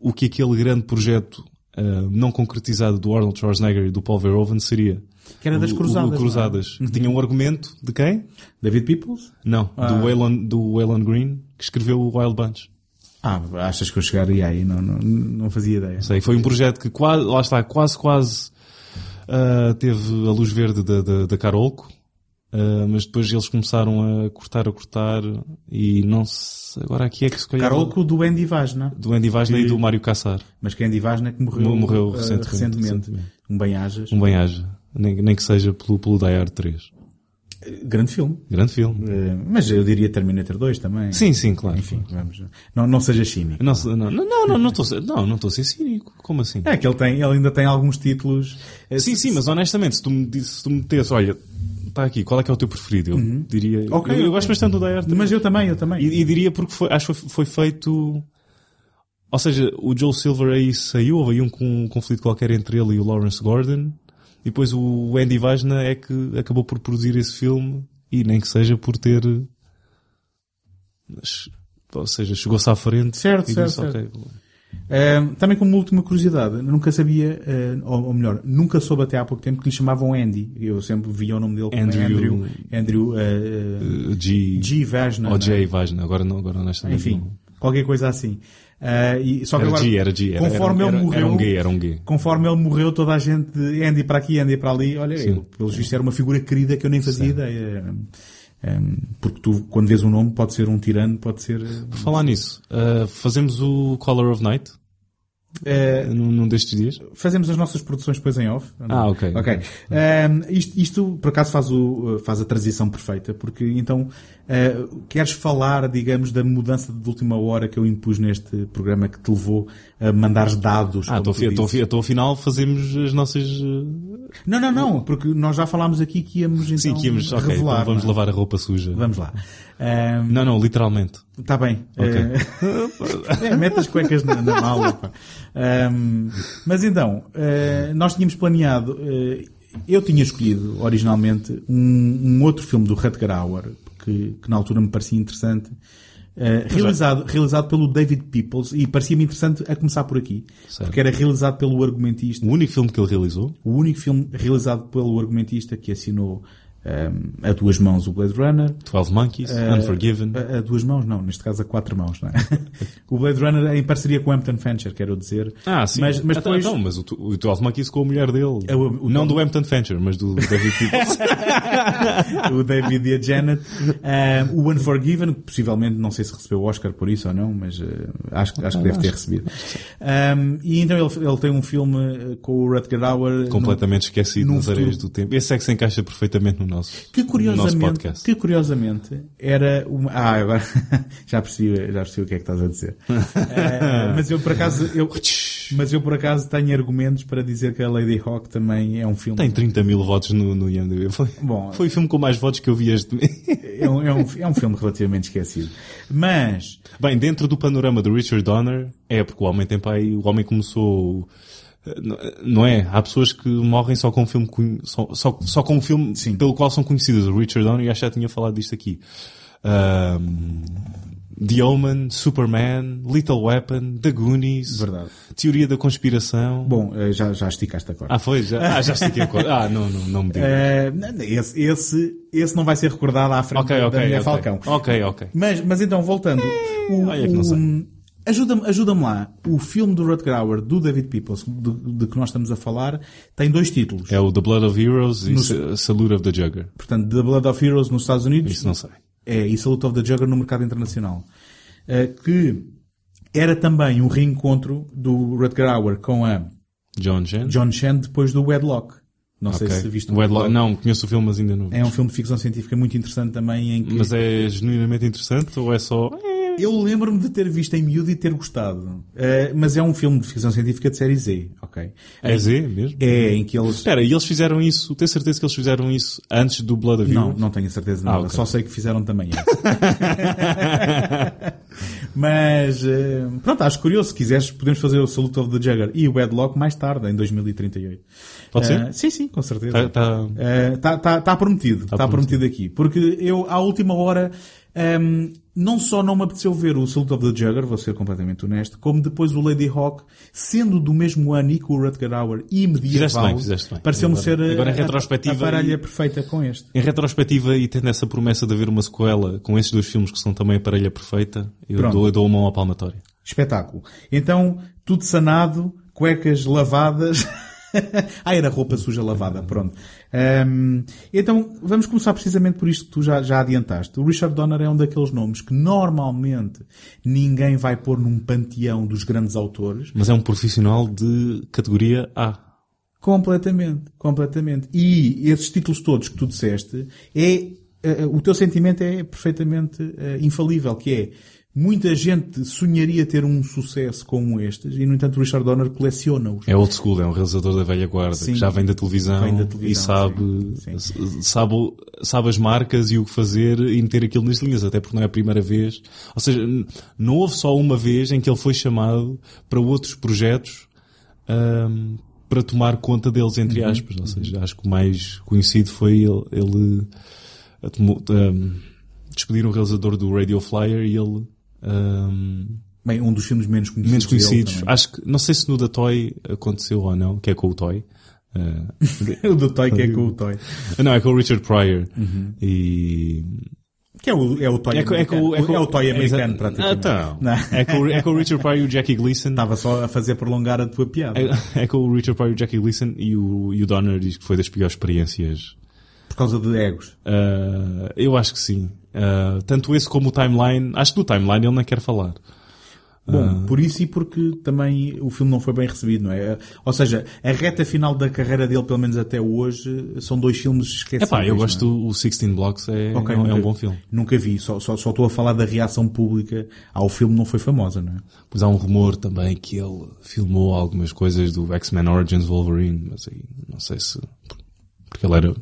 o que aquele grande projeto ah, não concretizado do Arnold Schwarzenegger e do Paul Verhoeven seria. Que era das O- o- Cruzadas, O, Cruzadas. Que tinha um argumento de quem? David Peoples? Não, Ah. do, Waylon, do Waylon Green, que escreveu o Wild Bunch. Ah, achas que eu chegaria aí? Não, não, não fazia ideia. Sei, foi um projeto que quase, lá está, quase, quase ah, teve a luz verde da, da, da Carolco, ah, mas depois eles começaram a cortar, a cortar, e não se, agora aqui é que se calhar... Carolco do Andy Vajna. Do Andy Vajna e do Mário Caçar. Mas que Andy Vajna que morreu, Morreu eh, recentemente, recentemente. recentemente. Um bem-ajas. Um bem-aja. Nem, nem que seja pelo, pelo Die Hard 3. Grande filme. Grande filme. Eh, mas eu diria Terminator 2 também. Sim, sim, claro. Enfim, vamos. Não, não seja cínico. Não, se- não, não, não, não, estou a ser- não, não a ser cínico. Como assim? É que ele, tem, ele ainda tem alguns títulos. Sim, sim, mas honestamente, se tu me, se tu me metesse, olha, está aqui, qual é que é o teu preferido? Eu diria. Uhum. Ok, eu, eu ok. gosto bastante do Die Hard 3. Mas eu também, eu também. E, e diria porque foi, acho que foi, foi feito Ou seja, o Joe Silver aí saiu, houve aí um, um conflito qualquer entre ele e o Lawrence Gordon. E depois o Andy Vajna é que acabou por produzir esse filme e nem que seja por ter... Ou seja, chegou-se à frente Certo, e certo, disse, certo. ok, Ahm, também como última curiosidade, nunca sabia, ah, ou, ou melhor, nunca soube até há pouco tempo que lhe chamavam Andy. Eu sempre via o nome dele como Andrew- Andrew. Andrew, Uh, G... G. Vajna. Ou não é? J Vajna, agora não, agora honestamente Enfim, não. qualquer coisa assim. Ah, e, só que Era agora, G, era G. Era, conforme era, ele era, morreu, Era um gay, era um gay. conforme ele morreu, toda a gente Andy para aqui, Andy para ali. Olha, Sim. eu, pelo visto era uma figura querida que eu nem fazia ideia. Ahm, porque tu, quando vês um nome, pode ser um tirano, pode ser. Por falar nisso, uh, fazemos o Color of Night Ah, num, num destes dias? Fazemos as nossas produções depois em off. não? Ah, ok. Ok. Ahm, isto, isto, por acaso, faz, o, faz a transição perfeita, porque então ah, queres falar, digamos, da mudança de última hora que eu impus neste programa que te levou a mandares dados. Ah, como então, tu fi- então, dizes. fi- então afinal fazemos as nossas... uh, Não, não, não, porque nós já falámos aqui que íamos então Sim, que íamos... Ok, revelar. então vamos não é? lavar a roupa suja. Vamos lá. Ahm, Não, não, literalmente. Está bem. Ok. Eh, é, mete as cuecas na, na mala. pá. Ahm, mas então, eh, nós tínhamos planeado, eh, eu tinha escolhido originalmente um, um outro filme do Rutger Hauer, que, que na altura me parecia interessante, eh, realizado, realizado pelo David Peoples, e parecia-me interessante a começar por aqui, Certo. porque era realizado pelo argumentista, O único filme que ele realizou o único filme realizado pelo argumentista que assinou ahm, a duas mãos o Blade Runner, 12 Monkeys, Unforgiven. a, a duas mãos, não, neste caso a quatro mãos, não é? o Blade Runner é em parceria com o Hampton Fancher, quero dizer. Ah, sim. Mas, mas então, depois, então, mas o, 12 Monkeys com a mulher dele. É o- o não Tom- do Hampton Fancher, mas do David Peoples. o David e a Janet, ah, o Unforgiven, que possivelmente, não sei se recebeu o Oscar por isso ou não, mas ah, acho, que- acho que deve ter recebido. Ah, e então ele, ele tem um filme ah, com o Rutger Hauer. completamente esquecido num nas areias do tempo. Esse é que se encaixa perfeitamente no nosso, Que no nosso curiosamente, podcast. que curiosamente era uma... Ah, agora já percebi, já percebi o que é que estás a dizer. Eh, mas eu por acaso, eu, mas eu por acaso tenho argumentos para dizer que a Lady Hawk também é um filme. Tem 30 mil votos no, no IMDb. Foi, Bom. foi o filme com mais votos que eu vi este mês. É um, é, um, é um filme relativamente esquecido. Mas, Bem, dentro do panorama do Richard Donner, é porque o homem tem pai, o homem começou, não é? Há pessoas que morrem só com um filme, só, só, só com um filme Sim. pelo qual são conhecidas. O Richard Donner, acho que já tinha falado disto aqui. Ahm, The Omen, Superman, Little Weapon, The Goonies, Verdade. Teoria da Conspiração. bom, eh, já, já esticaste a corda. Ah, foi? Já, ah, já estiquei a coisa. Ah, não, não, não me diga. Eh, esse, esse, esse não vai ser recordado à frente ok, da minha ok. Falcão. Ok, ok. Mas, mas então, voltando. O, olha que não sei. Ajuda-me ajuda lá. O filme do Rutger Hauer, do David Peoples, de, de que nós estamos a falar, tem dois títulos. É o The Blood of Heroes e No- Salute of the Jugger. Portanto, The Blood of Heroes nos Estados Unidos Isso não sei. é, e Salute of the Jugger no mercado internacional. Eh, que era também um reencontro do Rutger Hauer com a John Chen? John Chen depois do Wedlock. Não sei Ok. se viste o Wedlock. Não, conheço o filme, mas ainda não. É um filme de ficção científica muito interessante também que Mas é genuinamente interessante ou é só... eu lembro-me de ter visto em miúdo e ter gostado. Eh, mas é um filme de ficção científica de série Z, ok? É Z mesmo? É em que eles Espera, e eles fizeram isso, tenho certeza que eles fizeram isso antes do Blood of Não, não tenho certeza nada. Ah, ok. Só sei que fizeram também. Mas, eh, pronto, acho curioso. Se quiseres, podemos fazer o Salute of the Jugger e o Wedlock mais tarde, em 2038. Pode ser? Eh, sim, sim, com certeza. Tá, tá- Está tá, tá prometido. Está prometido. aqui. Porque eu, à última hora, ehm, não só não me apeteceu ver o Salute of the Jugger, vou ser completamente honesto, como depois o Lady Hawk, sendo do mesmo ano e com o Rutger Hauer e medieval, pareceu-me ser agora em a- retrospectiva a, parelha e- perfeita com este. Em retrospectiva e tendo essa promessa de haver uma sequela com esses dois filmes que são também a parelha perfeita, eu dou, eu dou uma mão à palmatória. Espetáculo. Então, tudo sanado, cuecas lavadas. ah, era roupa suja lavada, pronto. Ahm, então, vamos começar precisamente por isto que tu já, já adiantaste. O Richard Donner é um daqueles nomes que normalmente ninguém vai pôr num panteão dos grandes autores. Mas é um profissional de categoria A. Completamente, completamente. E esses títulos todos que tu disseste, é, eh, o teu sentimento é perfeitamente eh, infalível, que é Muita gente sonharia ter um sucesso como estes e, no entanto, o Richard Donner coleciona-os. É old school, é um realizador da velha guarda, Sim. que já vem da televisão, Vem da e televisão, sabe, sim, s- sabe, sabe as marcas e o que fazer e meter aquilo nas linhas, até porque não é a primeira vez. Ou seja, não houve só uma vez em que ele foi chamado para outros projetos ahm, para tomar conta deles, Uhum. entre aspas. Ou seja, acho que o mais conhecido foi ele, ele tomou- ahm, despedir um realizador do Radio Flyer e ele ahm, Bem, um dos filmes menos conhecidos. menos conhecidos. Acho que, não sei se no da Toy aconteceu ou não, que é com o Toy. Ah, o do Toy que é com o Toy. não, é com o Richard Pryor. Uhum. E... Que é o, é o Toy É com, é com, americano. é com, É o Toy americano, Exato. praticamente. Ah, então. Não. É com, é com o Richard Pryor e o Jackie Gleason. Estava só a fazer prolongar a tua piada. É, é com o Richard Pryor e o Jackie Gleason e o, e o Donner diz que foi das piores experiências. Por causa de egos. Ah, eu acho que sim. Ah, tanto esse como o Timeline. Acho que do Timeline ele não quer falar. Bom, Ah. por isso e porque também o filme não foi bem recebido, não é? Ou seja, a reta final da carreira dele, pelo menos até hoje, são dois filmes esquecidos. Epá, eu gosto do o 16 Blocks, é, Ok, é, um- é um nunca- bom filme. Nunca vi, só, só, só estou a falar da reação pública ao filme, não foi famosa, não é? Pois há um rumor também que ele filmou algumas coisas do X-Men Origins Wolverine, mas aí não sei se. Porque ele era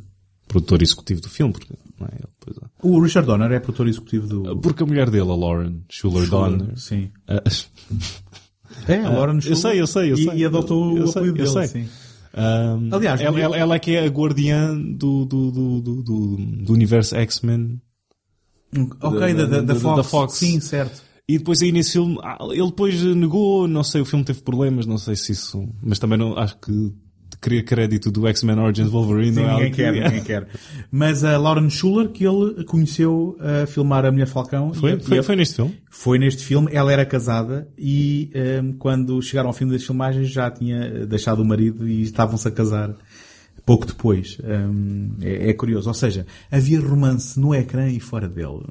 produtor executivo do filme, porque, não é? Ele, é. O Richard Donner é produtor executivo do... Porque a mulher dele, a Lauren Schuler Donner. Sim. ah, É, a Lauren eu Schuller. sei, eu sei, eu E- sei. E adotou Eu o eu dele, sei. sim. Um, Aliás, ela, ela, ela é que é a guardiã do, do, do, do, do, do universo X-Men. Ok, da, da, da, da- Fox. da Fox. Sim, certo. E depois aí nesse filme, ah, ele depois negou, não sei, o filme teve problemas, não sei se isso, mas também não, acho que querer crédito do X-Men Origins Wolverine Sim, não é ninguém quer, que... ninguém quer. Mas a Lauren Schuller, que ele conheceu a filmar a Mulher Falcão. Foi, e- foi, e- foi neste filme? Foi neste filme, ela era casada e ehm, quando chegaram ao fim das filmagens já tinha deixado o marido e estavam-se a casar pouco depois. Ehm, é, é curioso. Ou seja, havia romance no ecrã e fora dele.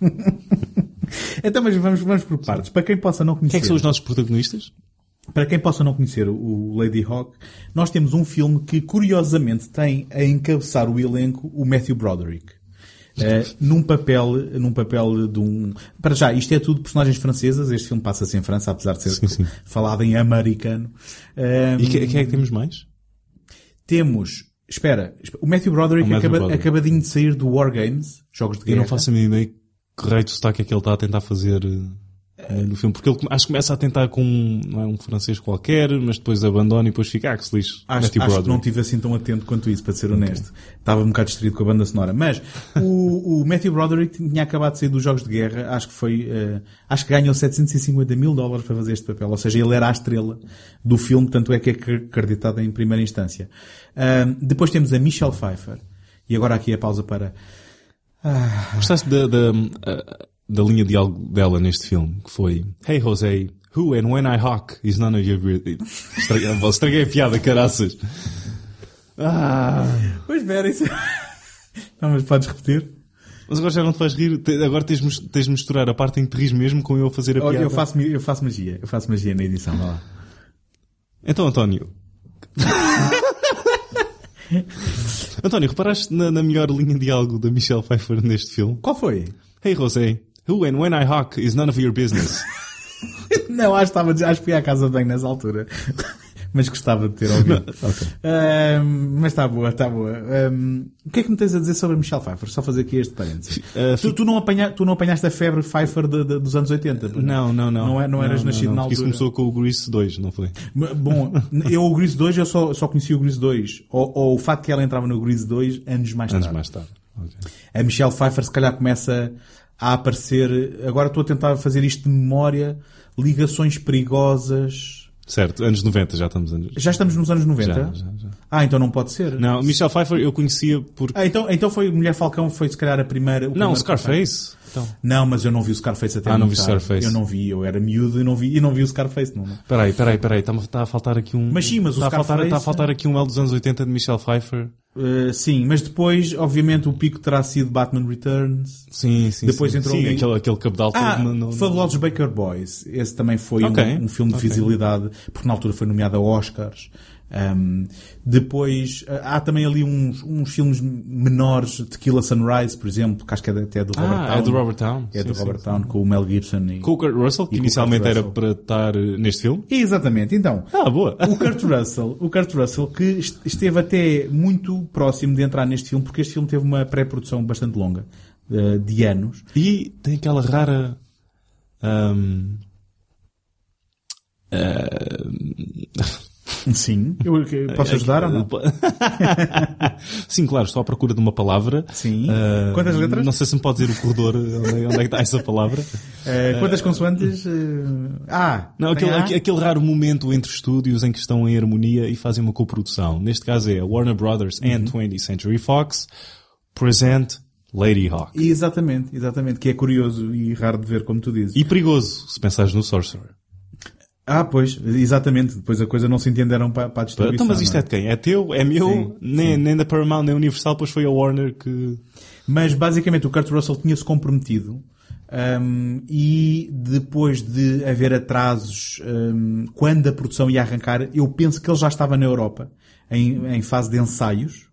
então, mas vamos, vamos por partes. Para quem possa não conhecer, Quem é que são os nossos protagonistas? Para quem possa não conhecer o Lady Hawk, nós temos um filme que curiosamente tem a encabeçar o elenco o Matthew Broderick. Eh, num papel, num papel de um, para já, isto é tudo personagens francesas, este filme passa-se em França, apesar de ser Sim, sim. falado em americano. Eh, E que- quem é que temos mais? temos, espera, o Matthew Broderick O Matthew acaba- Broderick. acabadinho de sair do War Games, jogos de Eu guerra. não faço a mínima ideia que raio de sotaque é que ele está a tentar fazer eh, no filme. Porque ele acho que começa a tentar com um, não é, um francês qualquer, mas depois abandona e depois fica, ah, que se lixe. Acho, acho que não estive assim tão atento quanto isso, para ser honesto. Estava um bocado distraído com a banda sonora. Mas o, o Matthew Broderick tinha acabado de sair dos Jogos de Guerra. Acho que foi, eh, acho que ganhou 750 mil dólares para fazer este papel. Ou seja, ele era a estrela do filme, tanto é que é acreditado em primeira instância. Ahm, depois temos a Michelle Pfeiffer. E agora aqui a pausa para... Gostaste da, da, linha de diálogo dela neste filme, que foi Hey Jose, who and when I hawk is none of your business. Estraguei, estraguei a piada, caraças. Ah, Pois espera, isso... Não, mas podes repetir? mas agora já não te vais rir. Agora tens, de misturar a parte em que te ris mesmo com eu a fazer a Olha, piada. eu faço, eu faço magia. Eu faço magia na edição. Vai lá. Então, António. António, reparaste na, na melhor linha de diálogo da Michelle Pfeiffer neste filme? Qual foi? Hey Jose, who and when I hawk is none of your business. Não, acho que, estava, acho que fui à casa banho nessa altura. Mas gostava de ter ouvido. Ahm, mas está boa, está boa. Ahm, o que é que me tens a dizer sobre Michelle Pfeiffer? Só fazer aqui este parênteses. Uh, tu, tu, não apanha, tu não apanhaste a febre Pfeiffer de- de- dos anos 80? Não, não, não. Não, é- não eras nascido na porque altura? Isso começou com o Grease 2, não foi? Bom, eu o Grease 2, eu só, só conheci o Grease 2. Ou, ou o fato que ela entrava no Grease 2 anos mais Anos tarde. mais tarde. Ok. A Michelle Pfeiffer se calhar começa a aparecer, agora estou a tentar fazer isto de memória, ligações perigosas. Certo, anos 90, já estamos anos. Já estamos nos anos 90? Já, já, já. Ah, então não pode ser. Não, Michelle Pfeiffer eu conhecia porque... Ah, então, então foi Mulher Falcão, foi se calhar a primeira. não, Scarface. Então. Não, mas eu não vi o Scarface até Ah, não vi tarde. Scarface. Eu não vi, eu era miúdo e não vi, e não vi o Scarface, não. Peraí, peraí, peraí, está, está a faltar aqui um... Mas sim, mas o está a faltar, Scarface- está a faltar aqui um L dos anos 80 de Michelle Pfeiffer. Uh, sim, mas depois, obviamente, o pico terá sido Batman Returns. Sim, sim. Depois sim. entrou sim, ali- aquele, aquele cabedal todo Ah, no, no- Fabulosos Baker Boys. Esse também foi um- Ok, um, filme de ok. visibilidade, porque na altura foi nomeado a Oscars. Um, depois, ah, há também ali uns, uns filmes menores, Tequila Sunrise, por exemplo, que acho que é até do Robert Ah, Town. é do Robert Town. É Sim, do sim, Robert sim. Town, com o Mel Gibson. E... Com o Kurt Russell, que inicialmente Kurt era Russell. para estar eh, neste filme. Exatamente, então. Ah, boa. O Kurt Russell, o Kurt Russell que est- esteve até muito próximo de entrar neste filme, porque este filme teve uma pré-produção bastante longa, eh, de anos. E tem aquela rara. ahm, Sim. Eu, posso ajudar ou não? Sim, claro, estou à procura de uma palavra. Sim. Ah, Quantas letras? Não sei se me pode dizer o corredor onde, é- é que está essa palavra. Eh, quantas consoantes? Eh, ah, Não, aquele, A? aque- aquele raro momento entre estúdios em que estão em harmonia e fazem uma coprodução. Neste caso é a Warner Brothers Uhum. and 20th Century Fox present Lady Hawk. Exatamente, exatamente, que é curioso e raro de ver, como tu dizes. E perigoso, se pensares no Sorcerer. Ah, pois, exatamente, depois a coisa não se entenderam para, para a distribuição. Então, mas isto não é de quem? É teu? É meu? Sim, nem, nem da Paramount, nem Universal, pois foi a Warner que... Mas basicamente o Kurt Russell tinha-se comprometido hum, e depois de haver atrasos hum, quando a produção ia arrancar, eu penso que ele já estava na Europa em, em fase de ensaios.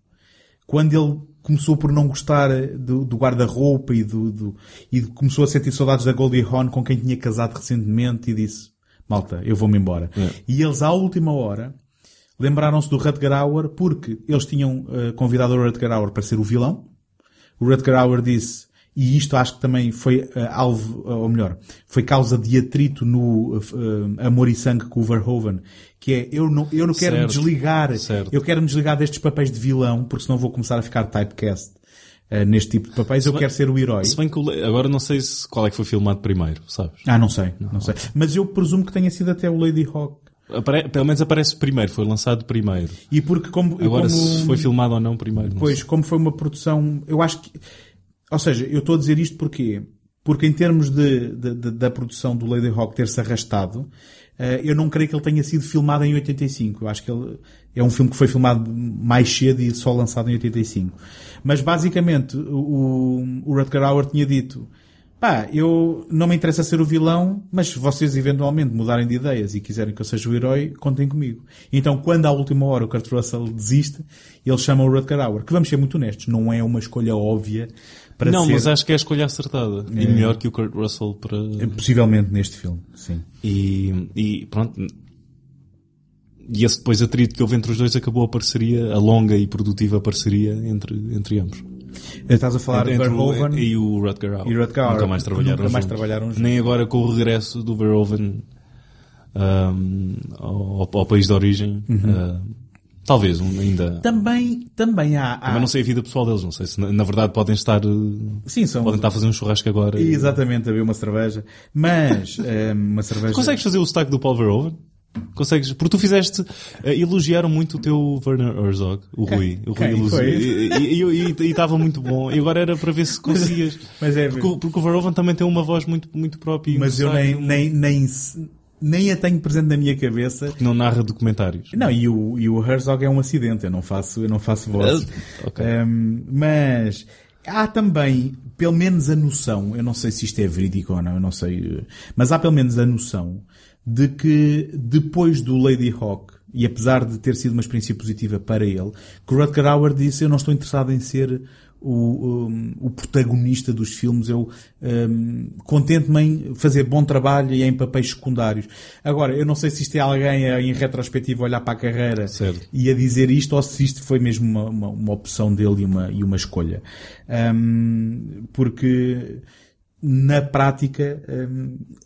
Quando ele começou por não gostar do, do guarda-roupa e, do, do- e começou a sentir saudades da Goldie Hawn com quem tinha casado recentemente e disse, malta, eu vou-me embora. É. E eles à última hora lembraram-se do Rutger Hauer porque eles tinham eh, convidado o Rutger Hauer para ser o vilão. O Rutger Hauer disse, e isto acho que também foi eh, alvo, eh, ou melhor, foi causa de atrito no Amor e Sangue com o Verhoeven, que é, eu não, eu não quero me Certo. desligar, Certo. eu quero me desligar destes papéis de vilão, porque senão vou começar a ficar typecast eh, neste tipo de papéis, eu bem- quero ser o herói. Se bem que agora não sei se, qual é que foi filmado primeiro, sabes? Ah, não sei, não sei. Mas eu presumo que tenha sido até o Lady Hawk. Apare- pelo menos aparece primeiro, foi lançado primeiro. E porque como, Agora como se foi filmado ou não primeiro. não Pois, sei. como foi uma produção, eu acho que, ou seja, eu estou a dizer isto porque, porque em termos de, de- de- da produção do Lady Hawk ter-se arrastado, eu não creio que ele tenha sido filmado em 85. Eu acho que ele é um filme que foi filmado mais cedo e só lançado em 85. Mas basicamente, o, o Rutger Hauer tinha dito, pá, eu não me interessa ser o vilão, mas se vocês eventualmente mudarem de ideias e quiserem que eu seja o herói, contem comigo. Então, quando à última hora o Kurt Russell desiste, ele chama o Rutger Hauer, que vamos ser muito honestos, não é uma escolha óbvia para não, ser mas acho que é a escolha acertada. E melhor que o Kurt Russell para... possivelmente neste filme, sim. E, e pronto. E esse depois atrito que houve entre os dois acabou a parceria, a longa e produtiva parceria entre, entre ambos. Estás a falar entre o, Verhoeven e o Rutger Hauer. e Rutger Hauer, Nunca mais trabalharam nunca mais juntos. trabalharam juntos. Nem agora com o regresso do Verhoeven ahm, ao, ao país de origem. Uhum. ah, talvez ainda... Também, também há, há Também não sei a vida pessoal deles, não sei se na, verdade podem estar, eh, sim, são, podem estar a fazer um churrasco agora. e- exatamente, a ver uma cerveja, mas, eh, uma cerveja... Consegues fazer o sotaque do Paul Verhoeven? Consegues? Porque tu fizeste, eh, elogiaram muito o teu Werner Herzog, o Rui. O Rui elogiou. E- estava muito bom. E agora era para ver se conseguias. Mas é, Porque, o- porque o Verhoeven também tem uma voz muito, muito própria. mas eu nem, nem, nem, nem a tenho presente na minha cabeça. que não narra documentários. Não, e o, e o Herzog é um acidente, eu não faço, eu não faço voz. Ah, ok. Ehm, mas há também, pelo menos a noção, eu não sei se isto é verídico ou não, eu não sei, mas há pelo menos a noção de que depois do Lady Hawk, e apesar de ter sido uma experiência positiva para ele, que o Rutger Hauer disse, eu não estou interessado em ser o, um, o protagonista dos filmes, eu um, contento-me em fazer bom trabalho e em papéis secundários. Agora, eu não sei se isto é alguém a, em retrospectiva olhar para a carreira Certo. e a dizer isto ou se isto foi mesmo uma, uma, uma opção dele e uma, e uma escolha. Um, porque na prática,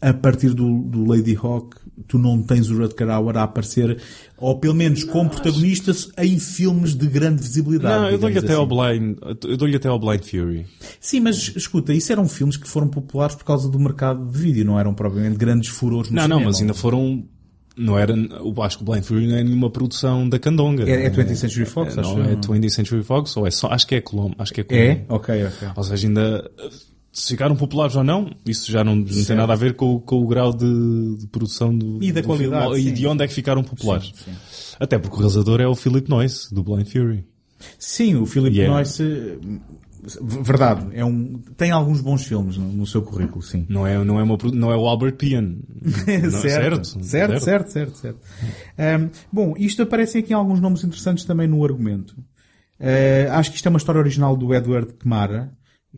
a partir do, do Lady Hawk, tu não tens o Rutger Hauer a aparecer, ou pelo menos como protagonistas, em filmes de grande visibilidade. Não, eu dou-lhe até ao assim. Blind, eu dou-lhe até ao Blind Fury. Sim, mas escuta, isso eram filmes que foram populares por causa do mercado de vídeo, não eram propriamente grandes furores no Não, não, cinema. mas ainda foram, não era, eu acho que o Blind Fury não é nenhuma produção da Candonga. É, é 20th Century Fox, É, acho não, é eu. 20th Century Fox, ou é só, acho que é Colombo, acho que é Colombo. É? Ok, ok. Ou seja, ainda se ficaram populares ou não, isso já não, não tem Certo. nada a ver com, o- com o grau de, de produção do, E da do qualidade, filme, e de onde é que ficaram populares. Sim, sim. Até porque o realizador é o Philip Noyce, do Blind Fury. Sim, o Philip Yeah. Noyce, eh, verdade, é um, tem alguns bons filmes no, no seu currículo, sim. Não é, não é, uma, não é o Albert Pian. Não, certo, certo, certo, certo, certo. Ahm, bom, isto aparecem aqui alguns nomes interessantes também no argumento. Ah, acho que isto é uma história original do Edward Kmara,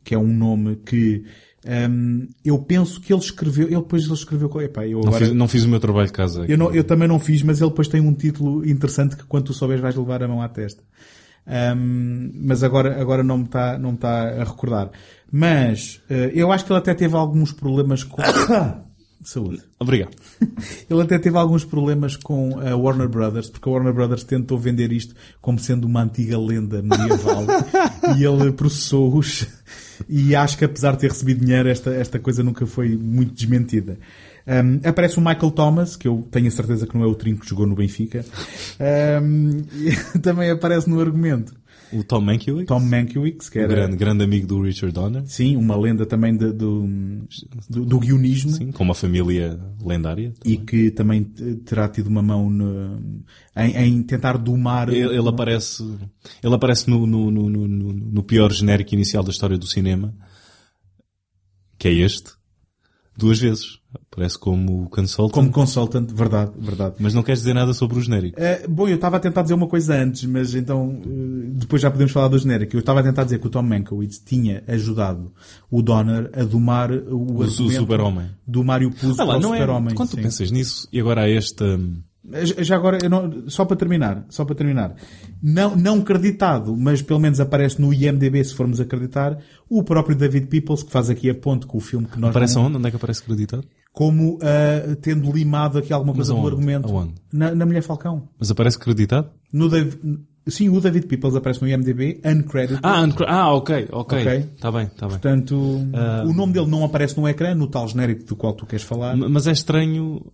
que é um nome que ahm, eu penso que ele escreveu, ele depois ele escreveu, epá, eu Não, agora, fiz, não fiz o meu trabalho de casa. eu, não- eu também não fiz, mas ele depois tem um título interessante que quando tu souberes vais levar a mão à testa. Ahm, mas agora, agora não me está não me tá a recordar. Mas eh, eu acho que ele até teve alguns problemas com... Saúde. Obrigado. Ele até teve alguns problemas com a Warner Brothers, porque a Warner Brothers tentou vender isto como sendo uma antiga lenda medieval e ele processou-os e acho que apesar de ter recebido dinheiro esta, esta coisa nunca foi muito desmentida. Um, aparece o Michael Thomas, que eu tenho a certeza que não é o trinco que jogou no Benfica, Um, e também aparece no argumento. O Tom Mankiewicz, Tom Mankiewicz, que era, grande, grande amigo do Richard Donner, sim, uma lenda também de- do, do, do guionismo. sim, com uma família lendária. e que também terá tido uma mão no- em, em tentar domar. Ele, ele aparece, ele aparece no, no, no- no pior genérico inicial da história do cinema, que é este, duas vezes. Aparece como consultant, como consultant, verdade, verdade. mas não queres dizer nada sobre o genérico. Eh, bom, eu estava a tentar dizer uma coisa antes, mas então eh, depois já podemos falar do genérico. Eu estava a tentar dizer que o Tom Mankiewicz tinha ajudado o Donner a domar o, O, super-homem. do Mário Puzo Ah lá, é, super-homem. quando tu sim. pensas nisso, e agora há esta... hum, Já agora, não- só para terminar, só para terminar. Não, não creditado, mas pelo menos aparece no IMDB, se formos acreditar, o próprio David Peoples, que faz aqui a ponte com o filme que nós Aparece não- aonde? Onde é que aparece acreditado? Como ah, tendo limado aqui alguma coisa do argumento. Aonde? Na, na Mulher Falcão. Mas aparece acreditado? No sim, o David Peoples aparece no IMDB, uncredited. Ah, ah ok, ok. Está bem, está bem. Portanto, Ah. o nome dele não aparece no ecrã, no tal genérico do qual tu queres falar. Mas é estranho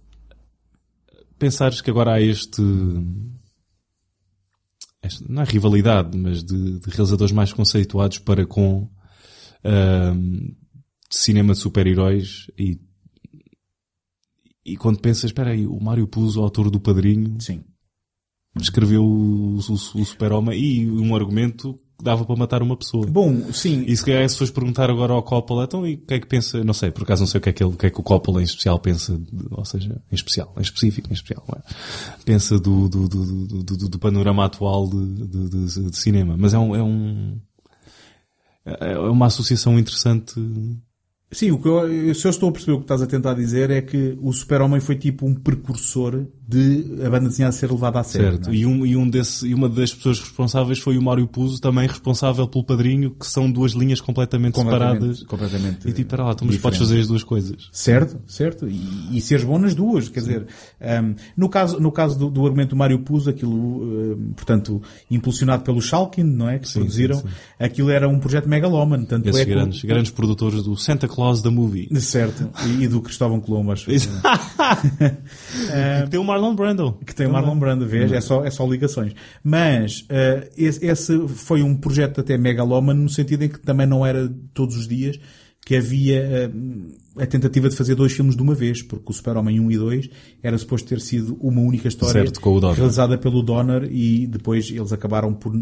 pensares que agora há este. este- não é rivalidade, mas de, de realizadores mais conceituados para com ahm, cinema de super-heróis e. E quando pensas, espera aí, o Mário Puzo, o autor do Padrinho, Sim. escreveu o, o- o Super-Homem e um argumento que dava para matar uma pessoa. Bom, sim. E se calhar se fores perguntar agora ao Coppola, então e o que é que pensa, não sei, por acaso não sei o que é que, ele, o que, é que o Coppola em especial pensa, ou seja, em especial, em específico, em especial, é? pensa do, do, do, do, do- do panorama atual de, de, de- de cinema. Mas é um, é um, é uma associação interessante. Sim, o que eu, se eu estou a perceber o que estás a tentar dizer é que o Super-Homem foi tipo um precursor de a banda desenhada ser levada a sério. Certo. é? E, um, e, um desse, e uma das pessoas responsáveis foi o Mário Puzo, também responsável pelo padrinho, que são duas linhas completamente, separadas. completamente E tipo, espera lá, então, mas podes fazer as duas coisas. Certo, certo. E, e seres bom nas duas. Quer dizer, um, no caso, no caso do, do argumento do Mário Puzo, aquilo, um, portanto, impulsionado pelo Schalkin, não é? Que Sim, produziram, sim, sim. aquilo era um projeto megalómano. Tanto Esses é grandes, grandes produtores do Santa Claus da Movie. Certo. E, e do Cristóvão Colombo, acho. Tem o Marlon Brando. que tem o Marlon Brando, vês? É só, é só ligações. Mas eh, esse, esse foi um projeto até megalómano no sentido em que também não era todos os dias que havia eh, a tentativa de fazer dois filmes de uma vez, porque o Super-Homem 1 e 2 era suposto ter sido uma única história Certo, com o Donner. realizada pelo Donner e depois eles acabaram por...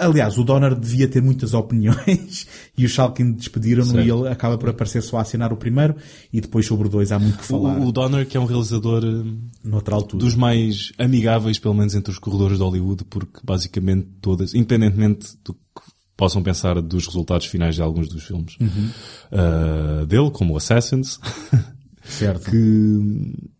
Aliás, o Donner devia ter muitas opiniões e o Schalkin despediram-no e ele acaba por aparecer só a assinar o primeiro e depois sobre o dois há muito que falar O, o Donner, que é um realizador eh, noutra altura. dos mais amigáveis, pelo menos entre os corredores de Hollywood, porque basicamente todas, independentemente do que possam pensar dos resultados finais de alguns dos filmes eh, dele, como Assassins, Certo. que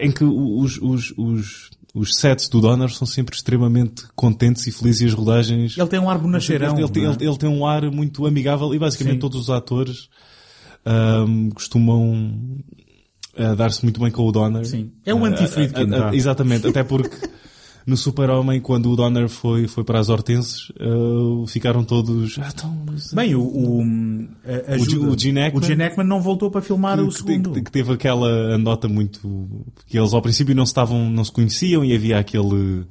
em que os, os, os, os sets do Donner são sempre extremamente contentes e felizes e as rodagens Ele tem um ar bonacheirão. Ele, tem- é? ele- ele tem um ar muito amigável e basicamente Sim. todos os atores ahm, costumam ah, dar-se muito bem com o Donner. Sim. É um Ah, anti-Friedkin, vá. Exatamente, até porque no Super-Homem, quando o Donner foi, foi para as Hortenses, ah, ficaram todos... Ah, então, mas- Bem, o, o, a, a O G- ajuda- o Gene Hackman- o Gene Hackman não voltou para filmar o que, segundo. que- que teve aquela andota muito que eles ao princípio não se estavam não se conheciam e havia aquele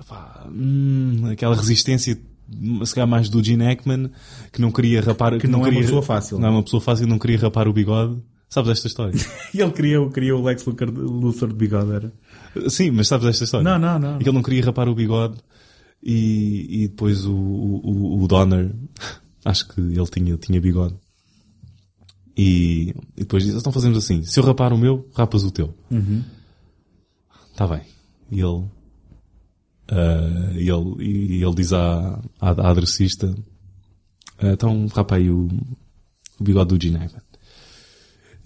epá, hum, aquela resistência se calhar mais do Gene Hackman que não queria rapar Que não é uma queria, pessoa fácil. não é uma pessoa fácil não queria rapar o bigode sabes esta história E ele criou, criou o Lex Luthor, de bigode, era? sim mas sabes esta história Não, não, não. É ele não queria rapar o bigode E, e depois o, o, o Donner, acho que ele tinha, tinha bigode. E, e depois diz, então fazemos assim, se eu rapar o meu, rapas o teu. Tá bem. E ele, e ele, e ele diz à, à, à adressista, "Ah, então rapa aí o, o bigode do Gene Hackman.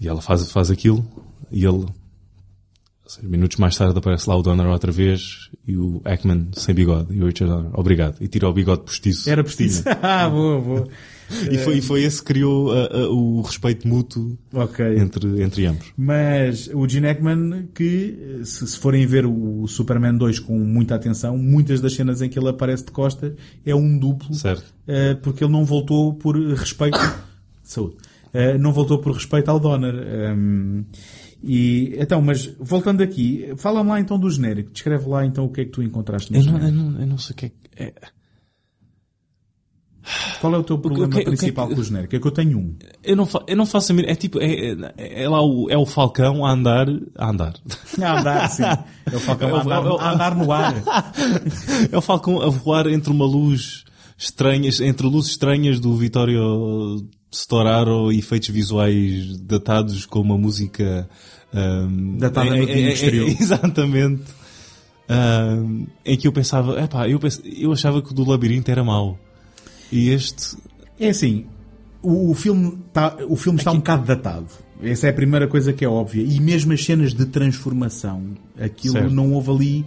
E ela faz, faz aquilo, e ele, minutos mais tarde aparece lá o Donner outra vez, e o Hackman sem bigode, e o Richard Donner, obrigado, e tira o bigode postiço. Era preciso. ah, boa, boa. E foi, e foi esse que criou ah, ah, o respeito mútuo Ok. entre, entre ambos. Mas o Gene Hackman, que se, se forem ver o Superman 2 com muita atenção, muitas das cenas em que ele aparece de costas é um duplo, Certo. eh, porque ele não voltou por respeito. Saúde. Eh, não voltou por respeito ao Donner. Ehm, e, então, mas voltando aqui, fala-me lá então do genérico. Descreve lá então o que é que tu encontraste no Eu não, eu genérico. não, eu não sei o que é que... é- Qual é o teu problema o que- o que é principal que- com o genérico? É que eu tenho um. Eu não, fa eu não faço a mínima... É tipo... É, é, é lá o, é o Falcão a andar... A andar. A andar, sim. É o Falcão a andar, a andar no ar. é o Falcão a voar entre uma luz estranha... Entre luzes estranhas do Vittorio Storaro e efeitos visuais datados com uma música... ahm, Datada no é- é- Domingo é- Exterior. Exatamente. Ahm, em que eu pensava... Epá, eu, pens- eu achava que o do Labirinto era mau. E este... É assim, o, o filme, tá, o filme está um bocado datado. Essa é a primeira coisa que é óbvia. E mesmo as cenas de transformação, aquilo Certo. não houve ali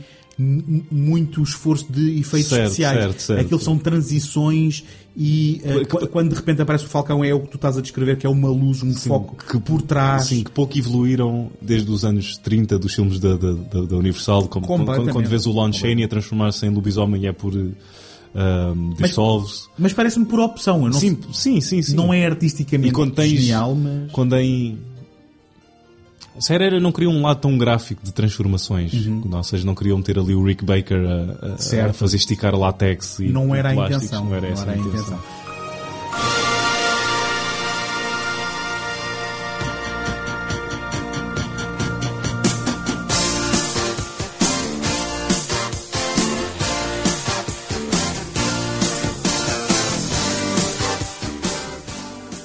muito esforço de efeitos Certo, especiais. certo, certo. Aquilo são transições e qu- quando de repente aparece o Falcão é o que tu estás a descrever, que é uma luz, um foco que- por trás. Sim, que pouco evoluíram desde os anos 30 dos filmes da, da, da, Universal, como, quando, quando vês o Lon Chaney a transformar-se em lobisomem é por um, dissolve-se. Mas parece-me por opção. Sim, sim, sim, sim. não é artisticamente E quando tens- genial, mas... Quando em... Se era, era, não queria um lado tão gráfico de transformações. Ou seja, não queriam ter ali o Rick Baker a, a- a fazer esticar látex e Não era a plásticos. intenção. Não era essa a intenção.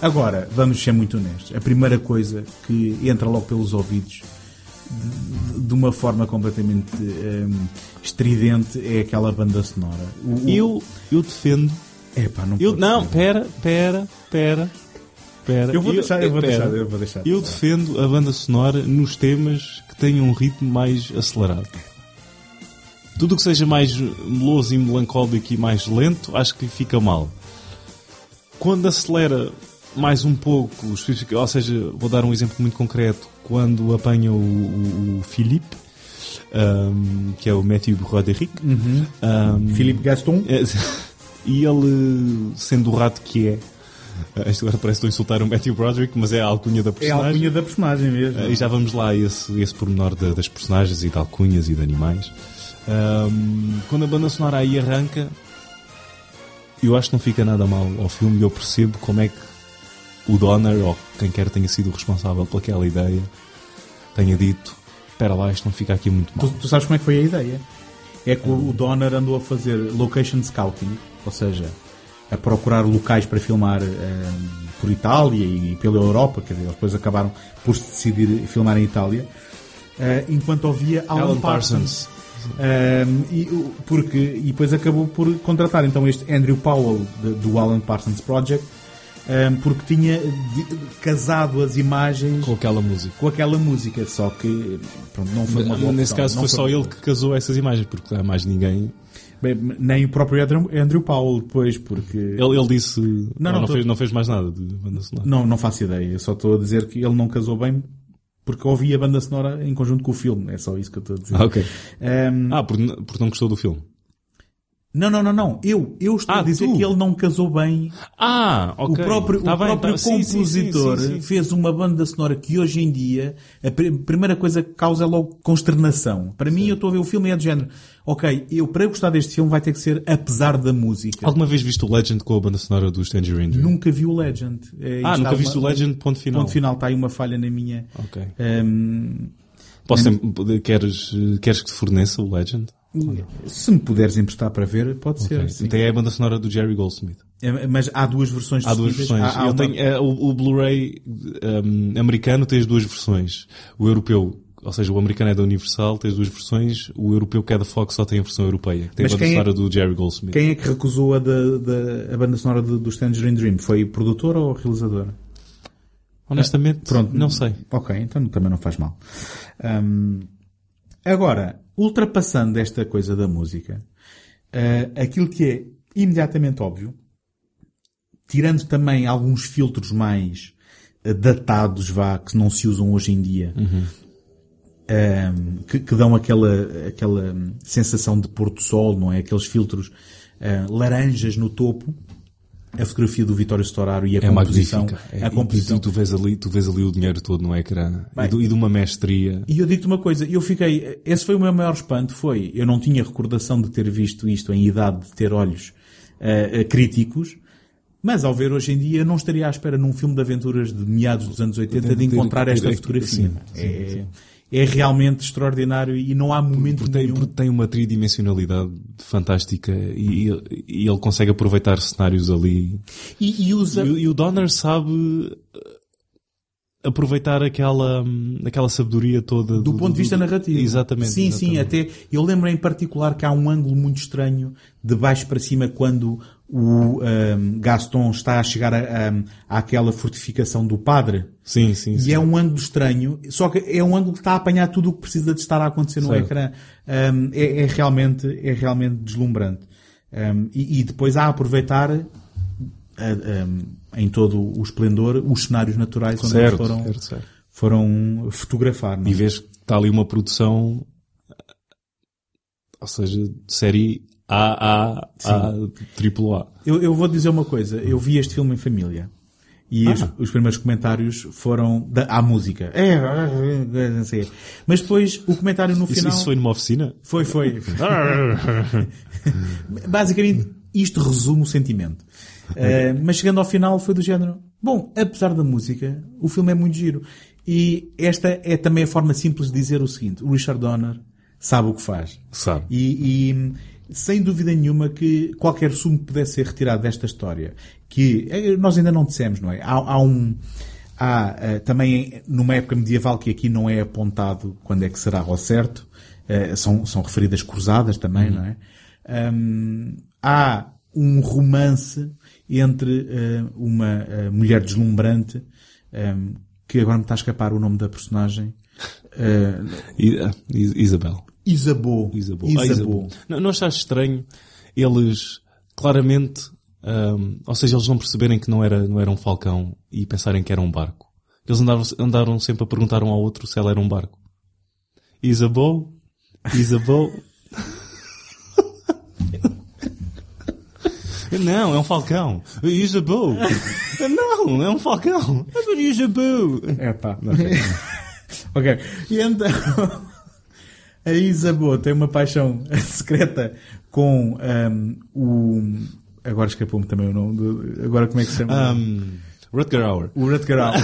Agora, vamos ser muito honestos. A primeira coisa que entra logo pelos ouvidos de, de uma forma completamente hum, estridente é aquela banda sonora. O, Eu, eu defendo Epá, não, Eu, não, ser. pera, pera, pera, pera. Eu vou deixar, eu vou pera. deixar, eu vou deixar. Eu defendo a banda sonora nos temas que tenham um ritmo mais acelerado. Tudo o que seja mais meloso e melancólico e mais lento, acho que fica mal. Quando acelera mais um pouco, ou seja, vou dar um exemplo muito concreto, quando apanha o, o, o Philippe, ahm, que é o Matthew Roderick, Uhum. ahm, Filipe Gaston, é, e ele, sendo o rato que é, isto agora parece que estou a insultar o Matthew Broderick, mas é a alcunha da é a personagem. alcunha da personagem mesmo. Eh, E já vamos lá a esse, esse pormenor da- das personagens e de alcunhas e de animais. Ahm, quando a banda sonora aí arranca, eu acho que não fica nada mal ao filme e eu percebo como é que o Donner, ou quem quer tenha sido o responsável por aquela ideia, tenha dito: espera lá, isto não fica aqui muito mal. Tu, tu sabes como é que foi a ideia? É que o o Donner andou a fazer location scouting, ou seja, a procurar locais para filmar hum, por Itália e pela Europa, quer dizer, depois acabaram por se decidir filmar em Itália, eh, enquanto ouvia Alan, Alan Parsons. Um, e, o- porque, e depois acabou por contratar então este Andrew Powell de- do Alan Parsons Project um, porque tinha casado as imagens Com aquela música. com aquela música, só que pronto, não foi uma boa Nesse opção, caso foi só ele que casou essas imagens, porque não há mais ninguém. Bem, nem o próprio Andrew, Powell depois, porque Ele, ele disse. Não, não, não, fez, não fez mais nada de banda sonora. não, não faço ideia, só estou a dizer que ele não casou bem porque ouvi a banda sonora em conjunto com o filme, é só isso que eu estou a dizer. Ah, ok. Um, Ah, porque, porque não gostou do filme. Não, não, não, não, eu, eu estou Ah, a dizer tu. que ele não casou bem Ah, ok. O próprio, Tá o bem, próprio tá- sim, sim, compositor sim, sim, sim. fez uma banda sonora que hoje em dia a pri- primeira coisa que causa é logo consternação. Para mim, eu estou a ver o filme e é do género. Ok, eu para gostar deste filme vai ter que ser apesar da música. Alguma vez viste o Legend com a banda sonora dos Tangerine Dream? Nunca vi o Legend. É, Ah, nunca viste uma- o Legend, ponto final. Ponto final, está aí uma falha na minha. Ok. Hum, Posso sempre, queres, queres que te forneça o Legend? Se me puderes emprestar para ver, pode ser. sim. Tem a banda sonora do Jerry Goldsmith. É, Mas há duas versões Há duas versões. Há- há uma- tenho, é, o, o Blu-ray um, americano tem as duas versões. O europeu, ou seja, o americano é da Universal, tem as duas versões. O europeu, que é da Fox, só tem a versão europeia. que Tem Mas a banda é- sonora do Jerry Goldsmith. Quem é que recusou a, da, a banda sonora do, do Tangerine Dream? Foi produtor ou realizador? Honestamente, Pronto. não sei. Ok, então também não faz mal. Hum, agora, ultrapassando esta coisa da música, eh, aquilo que é imediatamente óbvio, tirando também alguns filtros mais eh, datados, vá, que não se usam hoje em dia, hum, que, que dão aquela, aquela sensação de pôr do sol, não é? Aqueles filtros eh, laranjas no topo. A fotografia do Vitório Storaro e a É composição. magnífica. É, a e composição. tu, tu, vês ali, tu vês ali o dinheiro todo no ecrã. Bem. E, do- e de uma mestria. E eu digo-te uma coisa, eu fiquei, esse foi o meu maior espanto, foi, eu não tinha recordação de ter visto isto em idade de ter olhos eh, críticos, mas ao ver hoje em dia não estaria à espera num filme de aventuras de meados dos anos 80 de encontrar esta fotografia. sim, é, é realmente extraordinário e não há momento Porque tem, nenhum. porque tem uma tridimensionalidade fantástica e, e- ele consegue aproveitar cenários ali. E, e usa, E, o- e o Donner sabe aproveitar aquela, aquela sabedoria toda do ponto de vista narrativo. Exatamente. Sim, sim, exatamente. até eu lembro em particular que há um ângulo muito estranho de baixo para cima quando o ahm, Gaston está a chegar a, ahm, àquela fortificação do padre. Sim, sim, E sim. é um ângulo estranho, só que é um ângulo que está a apanhar tudo o que precisa de estar a acontecer no Certo. ecrã. Ahm, é, é realmente, é realmente deslumbrante. Ahm, e, e depois há a aproveitar a- em todo o esplendor os cenários naturais onde Certo, eles foram, certo, certo. foram fotografar. não é? E vês que está ali uma produção, ou seja, de série A, A, A, triplo A. Eu, eu vou dizer uma coisa. Eu vi este filme em família. E os, Ah. os primeiros comentários foram da, à música. É, não sei. Mas depois o comentário no Isso, final... isso foi numa oficina? Foi, foi. Basicamente, isto resume o sentimento. Uh, mas chegando ao final foi do género. Bom, apesar da música, o filme é muito giro. E esta é também a forma simples de dizer o seguinte. O Richard Donner sabe o que faz. Sabe. E, e, sem dúvida nenhuma que qualquer sumo pudesse ser retirado desta história, que eh, nós ainda não dissemos, não é? Há, há um, há eh, também numa época medieval que aqui não é apontado quando é que será ao certo, eh, são, são referidas cruzadas também, não é? Hum, há um romance entre eh, uma eh, mulher deslumbrante, hum, que agora me está a escapar o nome da personagem, eh, ah, Is- Isabel. Isabeau. Ah, Isabeau. Não, não achaste estranho eles claramente, ahm, ou seja, eles não perceberem que não era, não era um falcão e pensarem que era um barco. Eles andaram, andaram sempre a perguntar um ao outro se ela era um barco. Isabeau? Isabeau? Não, é um falcão. Isabeau? Não, é um falcão. É do Isabeau. É pá. ok. E então, a Isabeau tem uma paixão secreta com ahm, o. Agora escapou-me também o nome. Do, agora como é que se chama? Um, Rutger Hauer. O Rutger Hauer.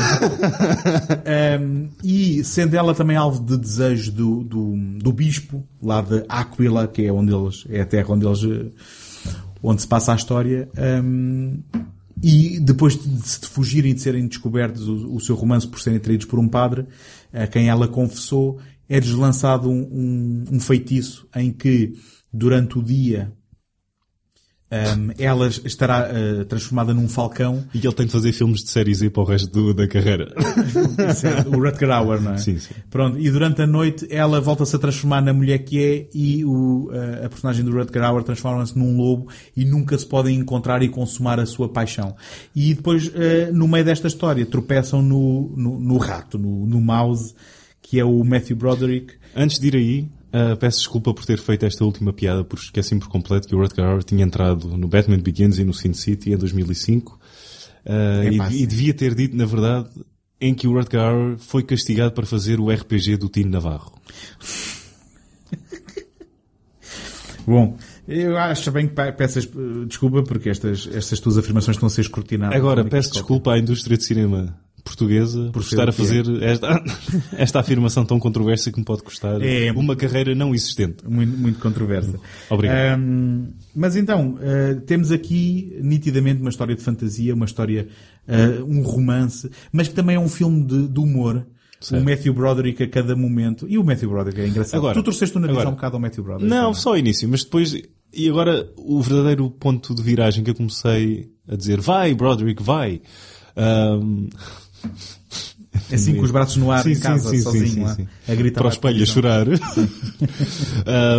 Um, e sendo ela também alvo de desejo do, do, do bispo, lá de Aquila, que é onde eles, é a terra onde eles, onde se passa a história, um, e depois de se fugirem de serem descobertos o, o seu romance por serem traídos por um padre, a quem ela confessou, é-lhes lançado um, um, um feitiço em que, durante o dia, um, ela estará eh, transformada num falcão E ele tem de fazer filmes de série Z para o resto do- da carreira. O Rutger Hauer, não é? Sim, sim. Pronto, e durante a noite ela volta-se a transformar na mulher que é e o, a, a personagem do Rutger Hauer transforma-se num lobo e nunca se podem encontrar e consumar a sua paixão. E depois, eh, no meio desta história, tropeçam no, no, no rato, no, no mouse, que é o Matthew Broderick. Antes de ir aí, ah, peço desculpa por ter feito esta última piada, porque esqueci-me por completo que o Rutger Hauer tinha entrado no Batman Begins e no Sin City em 2005. Ah, Epá, e, e devia ter dito, na verdade, em que o Rutger Hauer foi castigado para fazer o RPG do Tino Navarro. Bom, eu acho bem que pe- peças desculpa porque estas, estas tuas afirmações estão a ser escrutinadas. Agora, peço desculpa à indústria de cinema portuguesa por, ser estar a é. fazer esta, esta afirmação tão controversa que me pode custar É. uma carreira não existente. Muito, muito controversa. Obrigado. Ahm, mas então, ah, temos aqui nitidamente uma história de fantasia, uma história, ah, um romance, mas que também é um filme de, de humor. Certo. O Matthew Broderick a cada momento. E o Matthew Broderick é engraçado. Agora- tu trouxeste o nariz agora- um bocado ao Matthew Broderick. Não, ou só o início, mas depois, e agora o verdadeiro ponto de viragem que eu comecei a dizer, vai Broderick, vai. Ahm, Assim com os braços no ar Sim, em casa, sim, sozinho sim, lá, sim. a gritar para o espelho a chorar.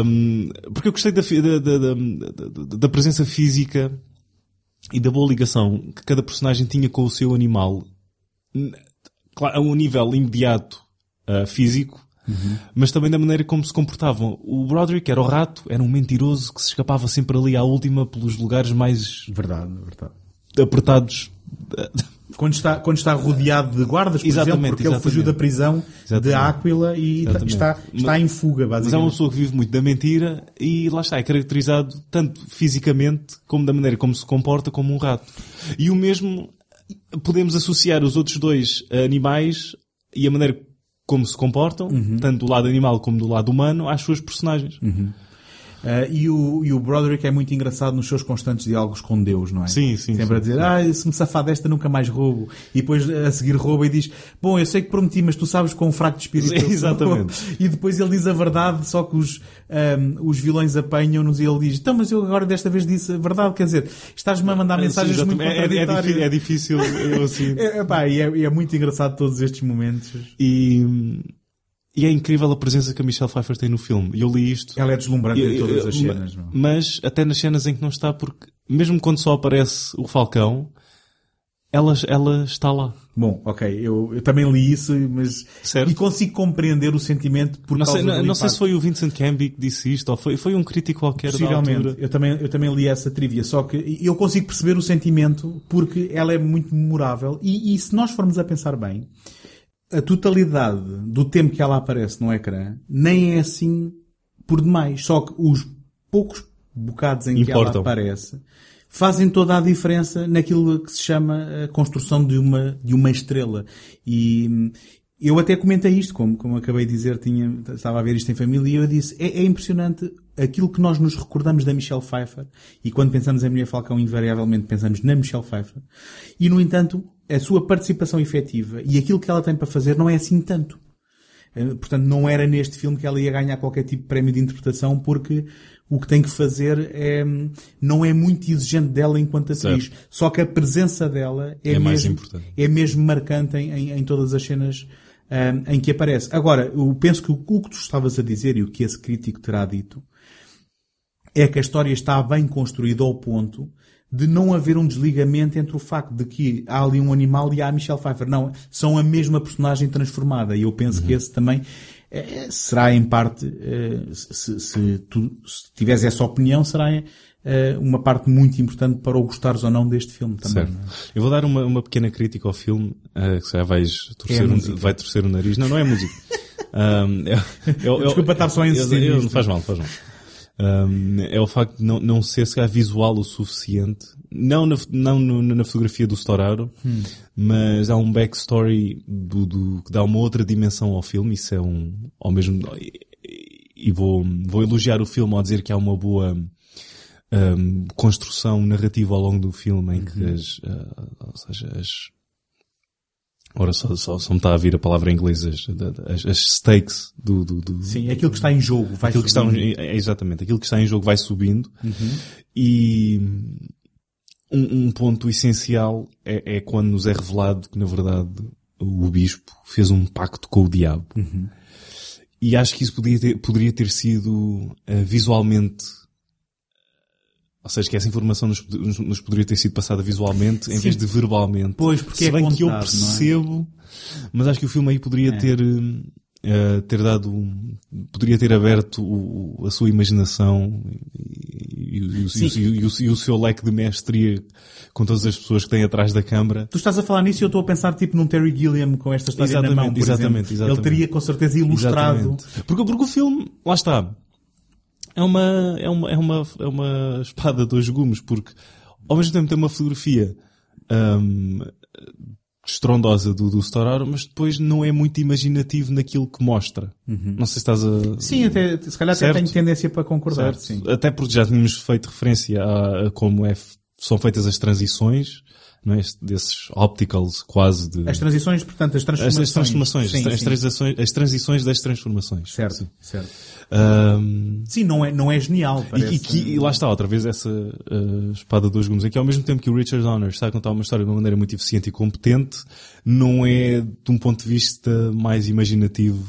Um, porque eu gostei da, da, da, da- presença física e da boa ligação que cada personagem tinha com o seu animal. Claro, a um nível imediato uh, físico, mas também da maneira como se comportavam. O Broderick era o rato, era um mentiroso que se escapava sempre ali à última pelos lugares mais Verdade, verdade. apertados. Quando está, quando está rodeado de guardas, por Exatamente, exemplo, porque ele exatamente. fugiu da prisão de Exatamente. Áquila e Exatamente. está, está em fuga, Mas é uma basicamente. pessoa que vive muito da mentira e lá está, é caracterizado tanto fisicamente como da maneira como se comporta como um rato. E o mesmo podemos associar os outros dois animais e a maneira como se comportam, Uhum. tanto do lado animal como do lado humano, às suas personagens. Uh, e, o, e o Broderick é muito engraçado nos seus constantes diálogos com Deus, não é? Sim, sim, Sempre sim, a dizer, ah, se me safar desta nunca mais roubo. E depois a seguir rouba e diz, bom, eu sei que prometi, mas tu sabes com um fraco de espírito. Sim, eu sou." exatamente. E depois ele diz a verdade, só que os, um, os vilões apanham-nos e ele diz, então, mas eu agora desta vez disse a verdade, quer dizer, estás-me a mandar mensagens Sim, muito exatamente. é, é, contraditórias. difí- é difícil, eu assim. É, epá, e, é, é muito engraçado todos estes momentos. E, e é incrível a presença que a Michelle Pfeiffer tem no filme. Eu li isto. Ela é deslumbrante em todas as cenas. não? Mas até nas cenas em que não está, porque mesmo quando só aparece o Falcão, ela, ela está lá. Bom, ok, eu, eu também li isso, mas Certo. e consigo compreender o sentimento por Não causa sei, não, não sei se foi o Vincent Camby que disse isto, ou foi, foi um crítico qualquer da Possivelmente. altura. Eu também, eu também li essa trivia, só que eu consigo perceber o sentimento porque ela é muito memorável e, e se nós formos a pensar bem, a totalidade do tempo que ela aparece no ecrã nem é assim por demais. Só que os poucos bocados em que ela Importam. aparece fazem toda a diferença naquilo que se chama a construção de uma, de uma estrela. E eu até comentei isto, como, como acabei de dizer, tinha, estava a ver isto em família e eu disse, é, é impressionante aquilo que nós nos recordamos da Michelle Pfeiffer e quando pensamos em Mulher Falcão, invariavelmente pensamos na Michelle Pfeiffer e, no entanto, a sua participação efetiva e aquilo que ela tem para fazer não é assim tanto. Eh, Portanto, não era neste filme que ela ia ganhar qualquer tipo de prémio de interpretação, porque o que tem que fazer é, não é muito exigente dela enquanto atriz. Só que a presença dela é, É mais mesmo, importante. é mesmo marcante em, em, em todas as cenas em que aparece. Agora, eu penso que o, o que tu estavas a dizer e o que esse crítico terá dito é que a história está bem construída ao ponto de não haver um desligamento entre o facto de que há ali um animal e há a Michelle Pfeiffer. Não, são a mesma personagem transformada. E eu penso que esse também eh, será em parte, eh, se, se tu se tiveres essa opinião, será uma parte muito importante para o gostares ou não deste filme também. Certo. é? Eu vou dar uma, uma pequena crítica ao filme, eh, que já vais torcer, É um- vai torcer o nariz. Não, não é música. Um, é- é- é- Desculpa estar só a insistir eu- eu-. Faz mal, faz mal. Um, é o facto de não, não ser se calhar, visual o suficiente. Não na, não na fotografia do Storaro, Hum. mas há um backstory do, do- que dá uma outra dimensão ao filme. Isso é um, ao mesmo, e, e vou, vou elogiar o filme ao dizer que há uma boa, um, construção narrativa ao longo do filme em que Uhum. as, ah, ou seja, as, ora só, só, só me está a vir a palavra em inglês, as, as, as stakes do, do, do, Sim, é aquilo que está em jogo. Vai aquilo que está, subindo. é exatamente, aquilo que está em jogo vai subindo Uhum. e um, um ponto essencial é, é quando nos é revelado que na verdade o bispo fez um pacto com o diabo. Uhum. E acho que isso poderia ter, poderia ter sido eh, visualmente ou seja, que essa informação nos, nos- nos poderia ter sido passada visualmente em Sim. vez de verbalmente. Pois, porque Se é bem que eu contado, é? percebo, mas acho que o filme aí poderia É. ter, eh, ter dado, poderia ter aberto o- a sua imaginação e, e o- e o- e o- seu leque de mestria com todas as pessoas que têm atrás da câmara. Tu estás a falar nisso e eu estou a pensar tipo num Terry Gilliam com esta história na mão, Exatamente, por exatamente, exemplo. exatamente. Ele teria com certeza ilustrado. Exatamente. Porque, porque o filme, lá está, é uma, é uma, é uma, é uma espada de dois gumes, porque ao mesmo tempo tem uma fotografia hum, estrondosa do, do Storaro, mas depois não é muito imaginativo naquilo que mostra. Não sei se estás a... Sim, até, se calhar Certo. até tenho tendência para concordar. Certo? Sim. Até porque já tínhamos feito referência a, a como é, são feitas as transições, não é? Desses opticals quase de... As transições, portanto, as transformações. as transformações, Sim, as, sim. transições, as transições das transformações. Certo, certo. Ahm, Sim, não é, não é genial. e, Parece. e, que- e lá está, outra vez, essa uh, espada de dois gumes. Aqui, ao mesmo tempo que o Richard Donner está a contar uma história de uma maneira muito eficiente e competente, não é de um ponto de vista mais imaginativo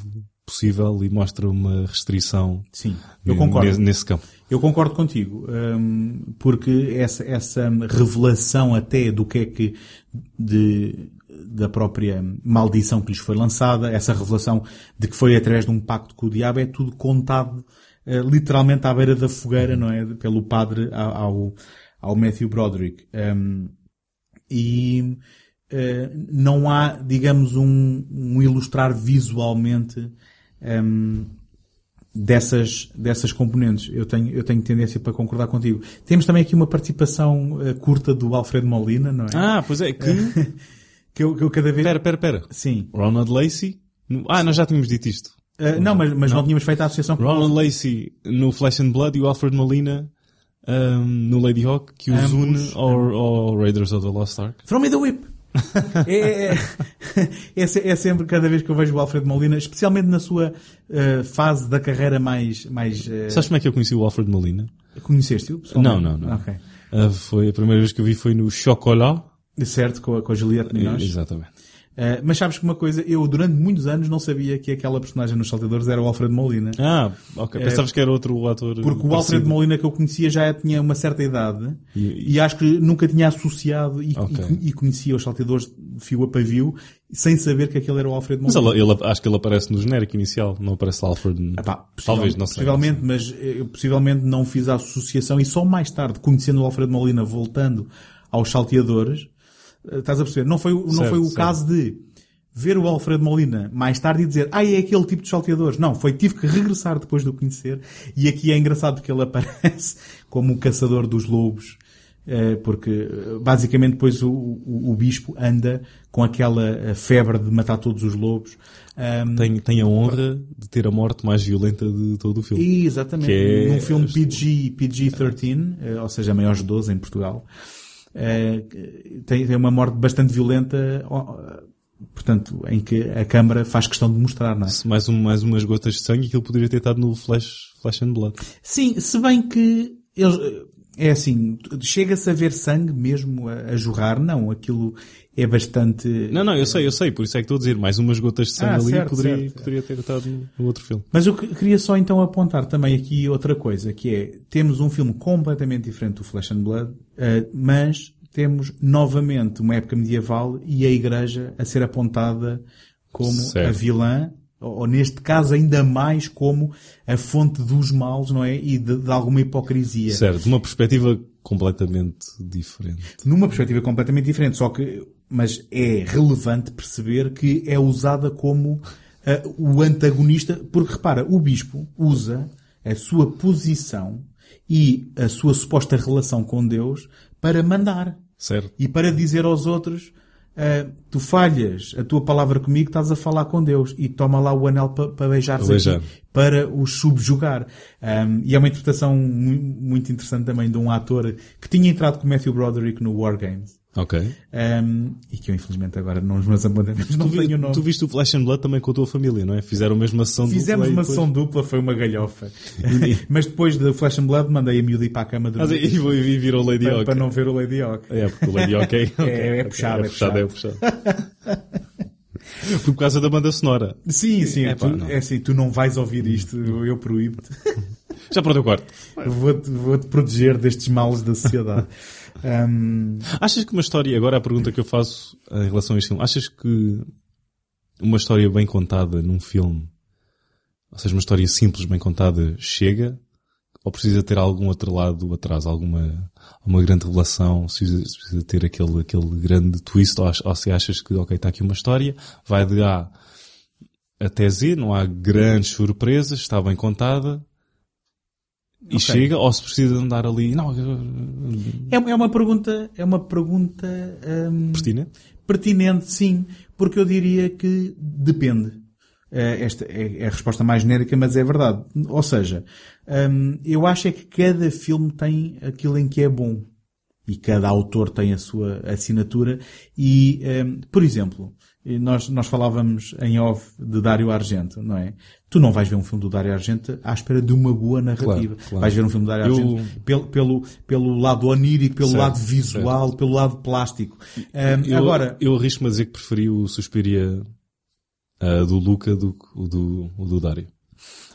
possível e mostra uma restrição Sim, eu concordo. nesse, nesse campo. Eu concordo contigo, hum, porque essa, essa revelação até do que é que de, da própria maldição que lhes foi lançada, essa revelação de que foi através de um pacto com o diabo, é tudo contado eh, literalmente à beira da fogueira, não é? Pelo padre ao, ao, Matthew Broderick. Hum, e eh, não há, digamos, um, um ilustrar visualmente hum, dessas, dessas componentes. Eu tenho, eu tenho tendência para concordar contigo. Temos também aqui uma participação eh, curta do Alfredo Molina, não é? Ah, pois é, que... que, eu, que eu cada vez... Pera, pera, pera. Sim. Ronald Lacey... Ah, nós já tínhamos dito isto. Eh, não, mas, mas não. tínhamos feito a associação com Ronald Lacey no Flesh and Blood e o Alfred Molina ahm, no Lady Hawk, que os Ambos, une ao, ao Raiders of the Lost Ark. Throw me the whip! É, é, é, se- é sempre cada vez que eu vejo o Alfredo Molina, especialmente na sua eh, fase da carreira mais, mais eh, Sabes como é que eu conheci o Alfred Molina? conheceste-o? Não, não, não. Ok. Ah, foi a primeira vez que eu vi foi no Chocolat. Certo, com a, com a Juliette Binoche. Exatamente. Eh, mas sabes que uma coisa, eu durante muitos anos não sabia que aquela personagem nos Saltadores era o Alfredo Molina. Ah, ok. Pensavas que era outro ator. Porque o parecido. Alfredo Molina que eu conhecia já tinha uma certa idade E- e, acho que nunca tinha associado e, Ok. e- e conhecia os salteadores de fio a pavio sem saber que aquele era o Alfredo Mas Molina. ele, ele- acho que ele aparece no genérico inicial, não aparece Alfred. Epá, Talvez, possivelmente- não sei. Possivelmente, mas eh, eu possivelmente não fiz a associação e só mais tarde, conhecendo o Alfredo Molina, voltando aos salteadores, eh, estás a perceber? Não foi, o- não Certo, foi o certo. caso de ver o Alfredo Molina mais tarde e dizer, ah, é aquele tipo de salteadores. Não, foi, tive que regressar depois de o conhecer. E aqui é engraçado porque ele aparece como o caçador dos lobos. eh, Porque, eh, basicamente, depois o, o, o bispo anda com aquela eh, febre de matar todos os lobos. Tem, tem a honra de ter a morte mais violenta de todo o filme. Exatamente. Que é- Num filme PG, PG-13, eh, ou seja, maiores de 12 em Portugal, eh, tem, tem uma morte bastante violenta, portanto, em que a Câmara faz questão de mostrar, não é? Se Mais, um, mais umas gotas de sangue que ele poderia ter estado no Flash, Flash and Blood. Sim, se bem que eles, é assim, chega-se a ver sangue mesmo a, a jorrar, não, aquilo é bastante... Não, não, eu sei, eu sei, por isso é que estou a dizer, mais umas gotas de sangue Ah, ali certo, poderia, certo. poderia ter estado no, outro filme. Mas eu que- queria só então apontar também aqui outra coisa, que é, temos um filme completamente diferente do Flesh and Blood, eh, mas temos novamente uma época medieval e a igreja a ser apontada como Certo. a vilã, ou, ou neste caso ainda mais como a fonte dos males, não é? E de, de alguma hipocrisia. Certo, de uma perspectiva completamente diferente. Numa perspectiva completamente diferente, só que, mas é relevante perceber que é usada como ah, o antagonista, porque repara, o bispo usa a sua posição e a sua suposta relação com Deus para mandar Certo? e para dizer aos outros ah, tu falhas a tua palavra comigo, estás a falar com Deus e toma lá o anel para pa beijares beijar. aqui, para os subjugar. Um, e é uma interpretação mu- muito interessante também de um ator que tinha entrado com Matthew Broderick no War Games. Ok. Um, e que eu infelizmente agora nos meus apontamentos não tenho nome. tu viste o Flash and Blood também com a tua família, não é? Fizeram mesmo uma sessão Fizemos dupla e uma depois- sessão dupla, foi uma galhofa. Mas depois de Flash and Blood mandei a miúda ir para a cama Ah, dormir e vou- e virou Lady para, Hawk. para não ver o Lady Hawk. É, porque o Lady Hawk é, ok, é ok, puxado, é é puxado, é puxado. Por causa da banda sonora. Sim, sim, É tu, pá, não. é assim, tu não vais ouvir isto, eu proíbo-te. Já perdeu o quarto. Vou-te vou-te proteger destes males da sociedade. Um, Achas que uma história, agora a pergunta que eu faço em relação a este filme, achas que uma história bem contada num filme, ou seja, uma história simples, bem contada, chega? Ou precisa ter algum outro lado atrás, alguma, uma grande revelação, se precisa, precisa ter aquele, aquele grande twist, ou, ou se achas que, ok, está aqui uma história, vai de A até Z, não há grandes surpresas, está bem contada, e Ok. chega, ou se precisa andar ali. Não, É, é uma pergunta, é uma pergunta hum, pertinente. pertinente, sim, porque eu diria que depende. Eh, Esta é é a resposta mais genérica, mas é verdade. Ou seja, hum, eu acho é que cada filme tem aquilo em que é bom. E cada autor tem a sua assinatura. E, hum, por exemplo, e nós, nós falávamos em off de Dário Argento, não é? Tu não vais ver um filme do Dário Argento à espera de uma boa narrativa. Claro, claro. Vais ver um filme do Dário Eu- Argento pelo, pelo, pelo lado onírico, pelo Certo, lado visual, pelo lado plástico. Hum, Eu, agora, eu arrisco-me a dizer que preferi o Suspiria ah, do Luca do que o do, o do Dário.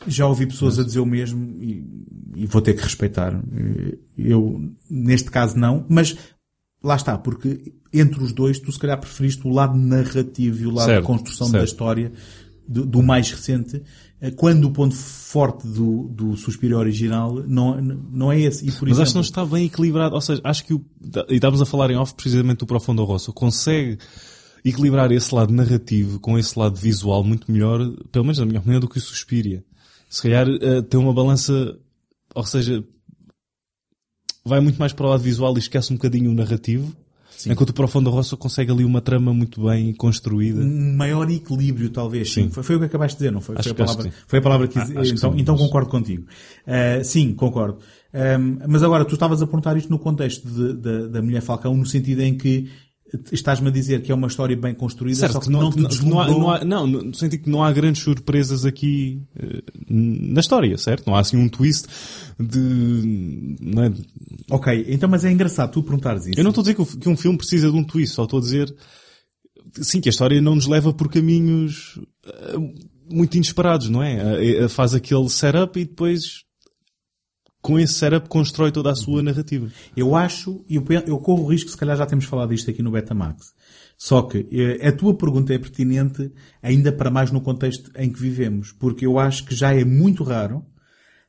Já ouvi pessoas a dizer o mesmo e, e vou ter que respeitar. Eu, neste caso, não, mas lá está, porque entre os dois tu se calhar preferiste o lado narrativo e o lado Certo, de construção certo. da história do, do mais recente, eh, quando o ponto forte do, do Suspiro original não, não é esse. E por Mas exemplo, acho que não está bem equilibrado. Ou seja, acho que o, e estávamos a falar em off precisamente do Profundo Rosso. Consegue equilibrar esse lado narrativo com esse lado visual muito melhor, pelo menos na minha opinião, do que o Suspiria. Se calhar eh, tem uma balança, ou seja, vai muito mais para o lado visual e esquece um bocadinho o narrativo. Enquanto o Profundo Rosso consegue ali uma trama muito bem construída. um maior equilíbrio, talvez. Sim. Sim. Foi, foi o que acabaste de dizer, não foi? Acho foi, a palavra, que sim. foi a palavra que, Ah, que então, sim, então mas- concordo contigo. Uh, sim, concordo. Um, mas agora, tu estavas a perguntar isto no contexto de- de- da Mulher Falcão, no sentido em que estás-me a dizer que é uma história bem construída, só Certo, que que não, não te não, não há, deslumbrou. não, há, não, no sentido que não há grandes surpresas aqui eh, na história, certo? Não há assim um twist de... Não é? Ok, então, mas é engraçado tu perguntares isso. Eu não estou a dizer que, que um filme precisa de um twist, só estou a dizer sim, que a história não nos leva por caminhos eh, muito inesperados, não é? Eh, Faz aquele setup e depois com esse setup constrói toda a sua narrativa. Eu acho, e eu, eu corro o risco, se calhar já temos falado disto aqui no Betamax. Só que eh, a tua pergunta é pertinente ainda para mais no contexto em que vivemos, porque eu acho que já é muito raro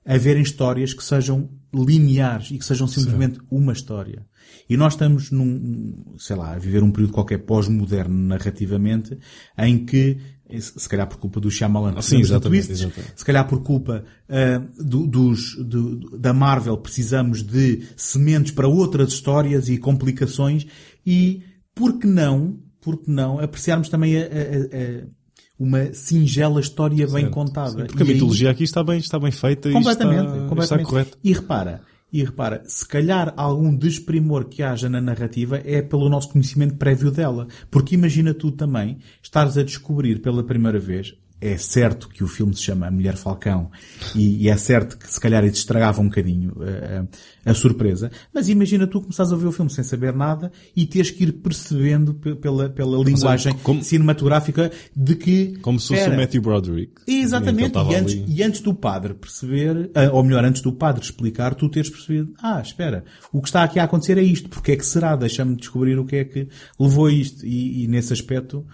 haverem histórias que sejam lineares e que sejam simplesmente uma história. E nós estamos num, sei lá, a viver um período qualquer pós-moderno narrativamente, em que, se calhar por culpa do Shyamalan, Ah, sim, exatamente, twists, exatamente. se calhar por culpa ah, do- dos, do- da Marvel precisamos de sementes para outras histórias e complicações e por que não, por que não apreciarmos também a, a- a- a- uma singela história bem contada. Porque a E aí- mitologia aqui está bem, está bem feita e completamente, está, completamente. está correta. E repara, e repara, se calhar algum desprimor que haja na narrativa é pelo nosso conhecimento prévio dela. Porque imagina tu também estares a descobrir pela primeira vez, é certo que o filme se chama A Mulher Falcão e, e é certo que se calhar isso estragava um bocadinho eh, a, a surpresa, mas imagina tu começares a ver o filme sem saber nada e teres que ir percebendo pe- pela, pela linguagem como- cinematográfica de que Como se fosse o Matthew Broderick. Exatamente, e antes, e antes do padre perceber, ah, ou melhor, antes do padre explicar, tu teres percebido, ah, espera, o que está aqui a acontecer é isto, porque é que será? Deixa-me descobrir o que é que levou a isto. E, e nesse aspecto,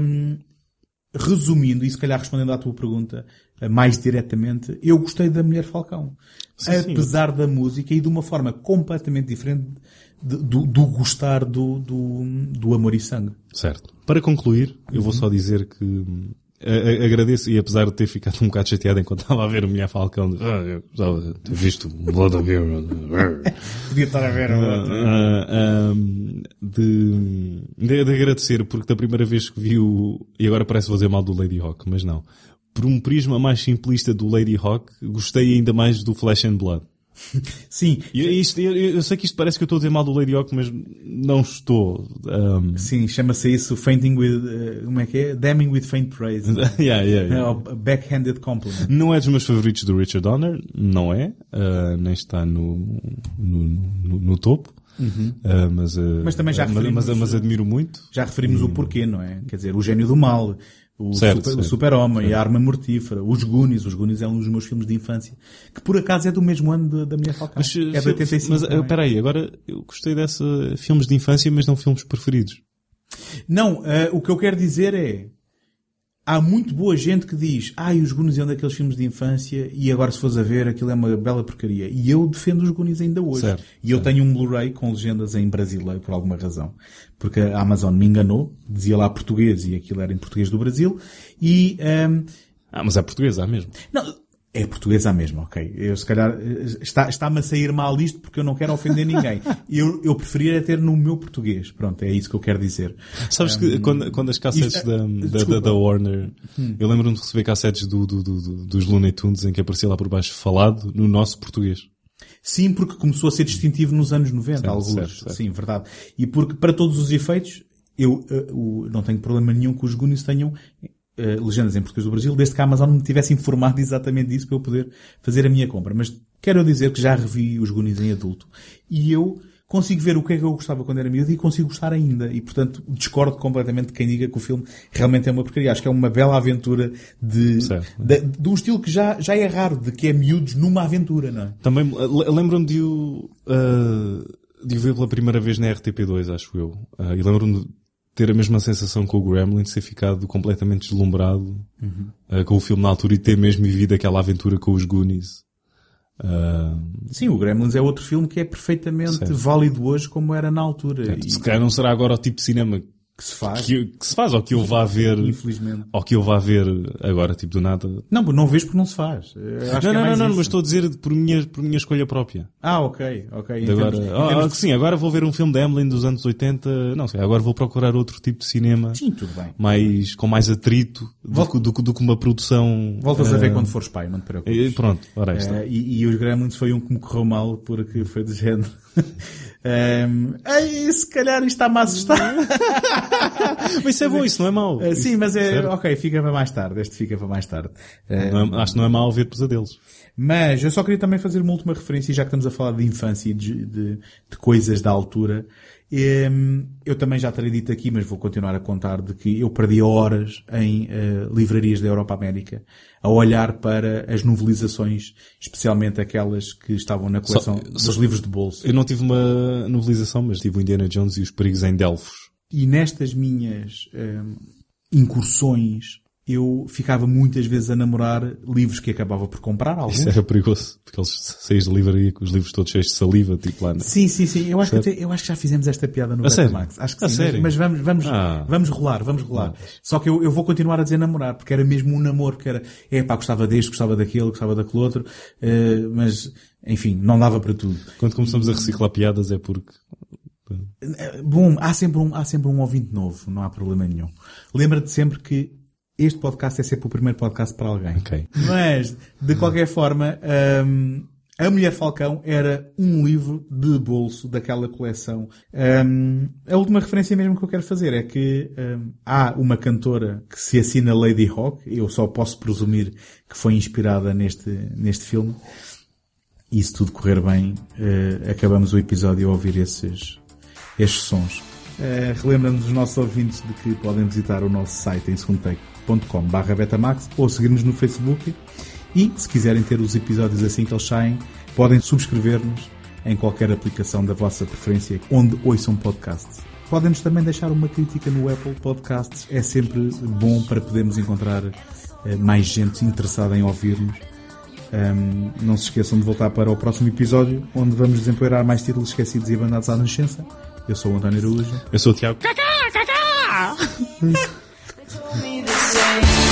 hum, resumindo, e se calhar respondendo à tua pergunta ah, mais diretamente, eu gostei da Mulher Falcão. Sim, sim. apesar da música e de uma forma completamente diferente de- do, do gostar do, do, do amor e sangue. Certo. Para concluir, eu Uhum. vou só dizer que hum, a- a- agradeço e apesar de ter ficado um bocado chateado enquanto estava a ver o Mulher Falcão, de, ah, eu de ter visto Blood of Hero. Podia estar a ver Ah, ah, hum, de, de, de agradecer porque da primeira vez que vi o, e agora parece dizer mal do Lady Hawk, mas não. Por um prisma mais simplista do Lady Hawk, gostei ainda mais do Flash and Blood. Sim, E isto, eu, eu sei que isto parece que eu estou a dizer mal do Lady Hawk, mas não estou. Um, Sim, chama-se isso fainting with, eh, como é que é? Damning with faint praise. yeah, yeah, É, yeah. ou backhanded compliment. Não é dos meus favoritos do Richard Donner, não é, uh, nem está no, no, no, no topo, Uh, mas, uh, Mas também já mas, mas, mas admiro muito. Já referimos o porquê, não é? Quer dizer, o gênio do mal, o, Certo, super, super-homem, a arma mortífera, os Goonies. Os Goonies é um dos meus filmes de infância, que por acaso é do mesmo ano da, Mulher Falcão. Mas, é de fi- 85. mas é? uh, peraí, agora eu gostei dessa filmes de infância, mas não filmes preferidos. Não, eh, o que eu quero dizer é, há muito boa gente que diz, ai, os Goonies é um daqueles filmes de infância e agora se fores a ver aquilo é uma bela porcaria. E eu defendo os Goonies ainda hoje. Certo, e eu tenho um Blu-ray com legendas em brasileiro por alguma razão. Porque a Amazon me enganou, dizia lá português e aquilo era em português do Brasil. E, ehm, Ah, mas é português, há mesmo. não, É portuguesa mesmo, ok. Eu se calhar está, está-me a sair mal isto porque eu não quero ofender ninguém. Eu, eu preferia ter no meu português. Pronto, é isso que eu quero dizer. Sabes que quando, quando as cassetes isto- da, da, da, da Warner, eu lembro-me de receber cassetes do, do, do- do- dos Looney Tunes em que aparecia lá por baixo falado no nosso português. Sim, porque começou a ser distintivo nos anos 90, Certo, alguns. certo, certo. Sim, verdade. E porque, para todos os efeitos, eu eh, o- não tenho problema nenhum que os Goonies tenham eh, legendas em português do Brasil, desde que a Amazon me tivesse informado exatamente disso para eu poder fazer a minha compra. Mas quero dizer que já revi os Goonies em adulto e eu consigo ver o que é que eu gostava quando era miúdo e consigo gostar ainda. E, portanto, discordo completamente de quem diga que o filme realmente é uma porcaria. Acho que é uma bela aventura de, de, de um estilo que já, já é raro, de que é miúdos numa aventura, não é? Também eh, le- lembro-me de o, ah, de o ver pela primeira vez na RTP2, acho eu. Ah, e lembro-me ter a mesma sensação com o Gremlin, de ter ficado completamente deslumbrado ah, com o filme na altura e ter mesmo vivido aquela aventura com os Goonies. Ah, Sim, o Gremlins é outro filme que é perfeitamente Certo. válido hoje como era na altura. E se calhar não será agora o tipo de cinema que se faz, que, que se faz, ou que eu vá ver, infelizmente. ou que eu vá ver agora, tipo do nada. Não, não vês porque não se faz. Acho que não, é não, não, não, mas estou a dizer por minha, por minha escolha própria. Ah, ok, ok. De agora, termos- ah, termos ah, de- sim, agora vou ver um filme de Emily dos anos 80, não sei, agora vou procurar outro tipo de cinema, Sim, tudo bem. mais, com mais atrito do, Vol- que- do, que- do que uma produção. Voltas a eh, ver quando fores pai, não te preocupes. e Pronto, ora aí está. Eh, e, e os Gremlins foi um que me correu mal porque foi do género. um, Ei, se calhar isto está-me a assustar. Mas isso é bom, isso não é mau. Eh, sim, mas é, certo? ok, fica para mais tarde. Este fica para mais tarde. Não é- acho que não é mau ver pesadelos. Mas eu só queria também fazer uma última referência, já que estamos a falar de infância e de, de- de coisas da altura. Em, Eu também já terei dito aqui, mas vou continuar a contar, de que eu perdi horas em eh, livrarias da Europa América a olhar para as novelizações, especialmente aquelas que estavam na coleção Só- dos só- livros de bolso. Eu não tive uma novelização, mas tive o Indiana Jones e os Perigos em Delfos. E nestas minhas em, incursões, eu ficava muitas vezes a namorar livros que acabava por comprar, alguns. Isso era perigoso, porque eles saíam de livraria com os livros todos cheios de saliva, tipo lá. na- Sim, sim, sim. Eu acho, que até- eu acho que já fizemos esta piada no A? Betamax. Acho que A sim. sério? Mas, mas vamos, vamos, Ah. vamos rolar, vamos rolar. Só que eu, eu vou continuar a dizer namorar, porque era mesmo um namoro, que era, é pá, gostava deste, gostava daquele, gostava daquele outro, eh, mas, enfim, não dava para tudo. Quando começamos a reciclar piadas é porque. Eh, Bom, há sempre um, há sempre um ouvinte novo, não há problema nenhum. Lembra-te sempre que este podcast é sempre o primeiro podcast para alguém. Ok. Mas, de qualquer forma, hum, A Mulher Falcão era um livro de bolso daquela coleção. Hum, a última referência mesmo que eu quero fazer é que hum, há uma cantora que se assina Lady Hawk, eu só posso presumir que foi inspirada neste, neste filme. E se tudo correr bem, eh, acabamos o episódio a ouvir esses, estes sons. Eh, Relembra-nos os nossos ouvintes de que podem visitar o nosso site em segundotake.com betamax ou seguir-nos no Facebook e, se quiserem ter os episódios assim que eles saem, podem subscrever-nos em qualquer aplicação da vossa preferência onde ouçam podcasts. Podem-nos também deixar uma crítica no Apple Podcasts, é sempre bom para podermos encontrar eh, mais gente interessada em ouvir-nos. Um, não se esqueçam de voltar para o próximo episódio, onde vamos desempoeirar mais títulos esquecidos e abandonados à nascença. Eu sou o António Araújo. Eu sou o Tiago. Me the same.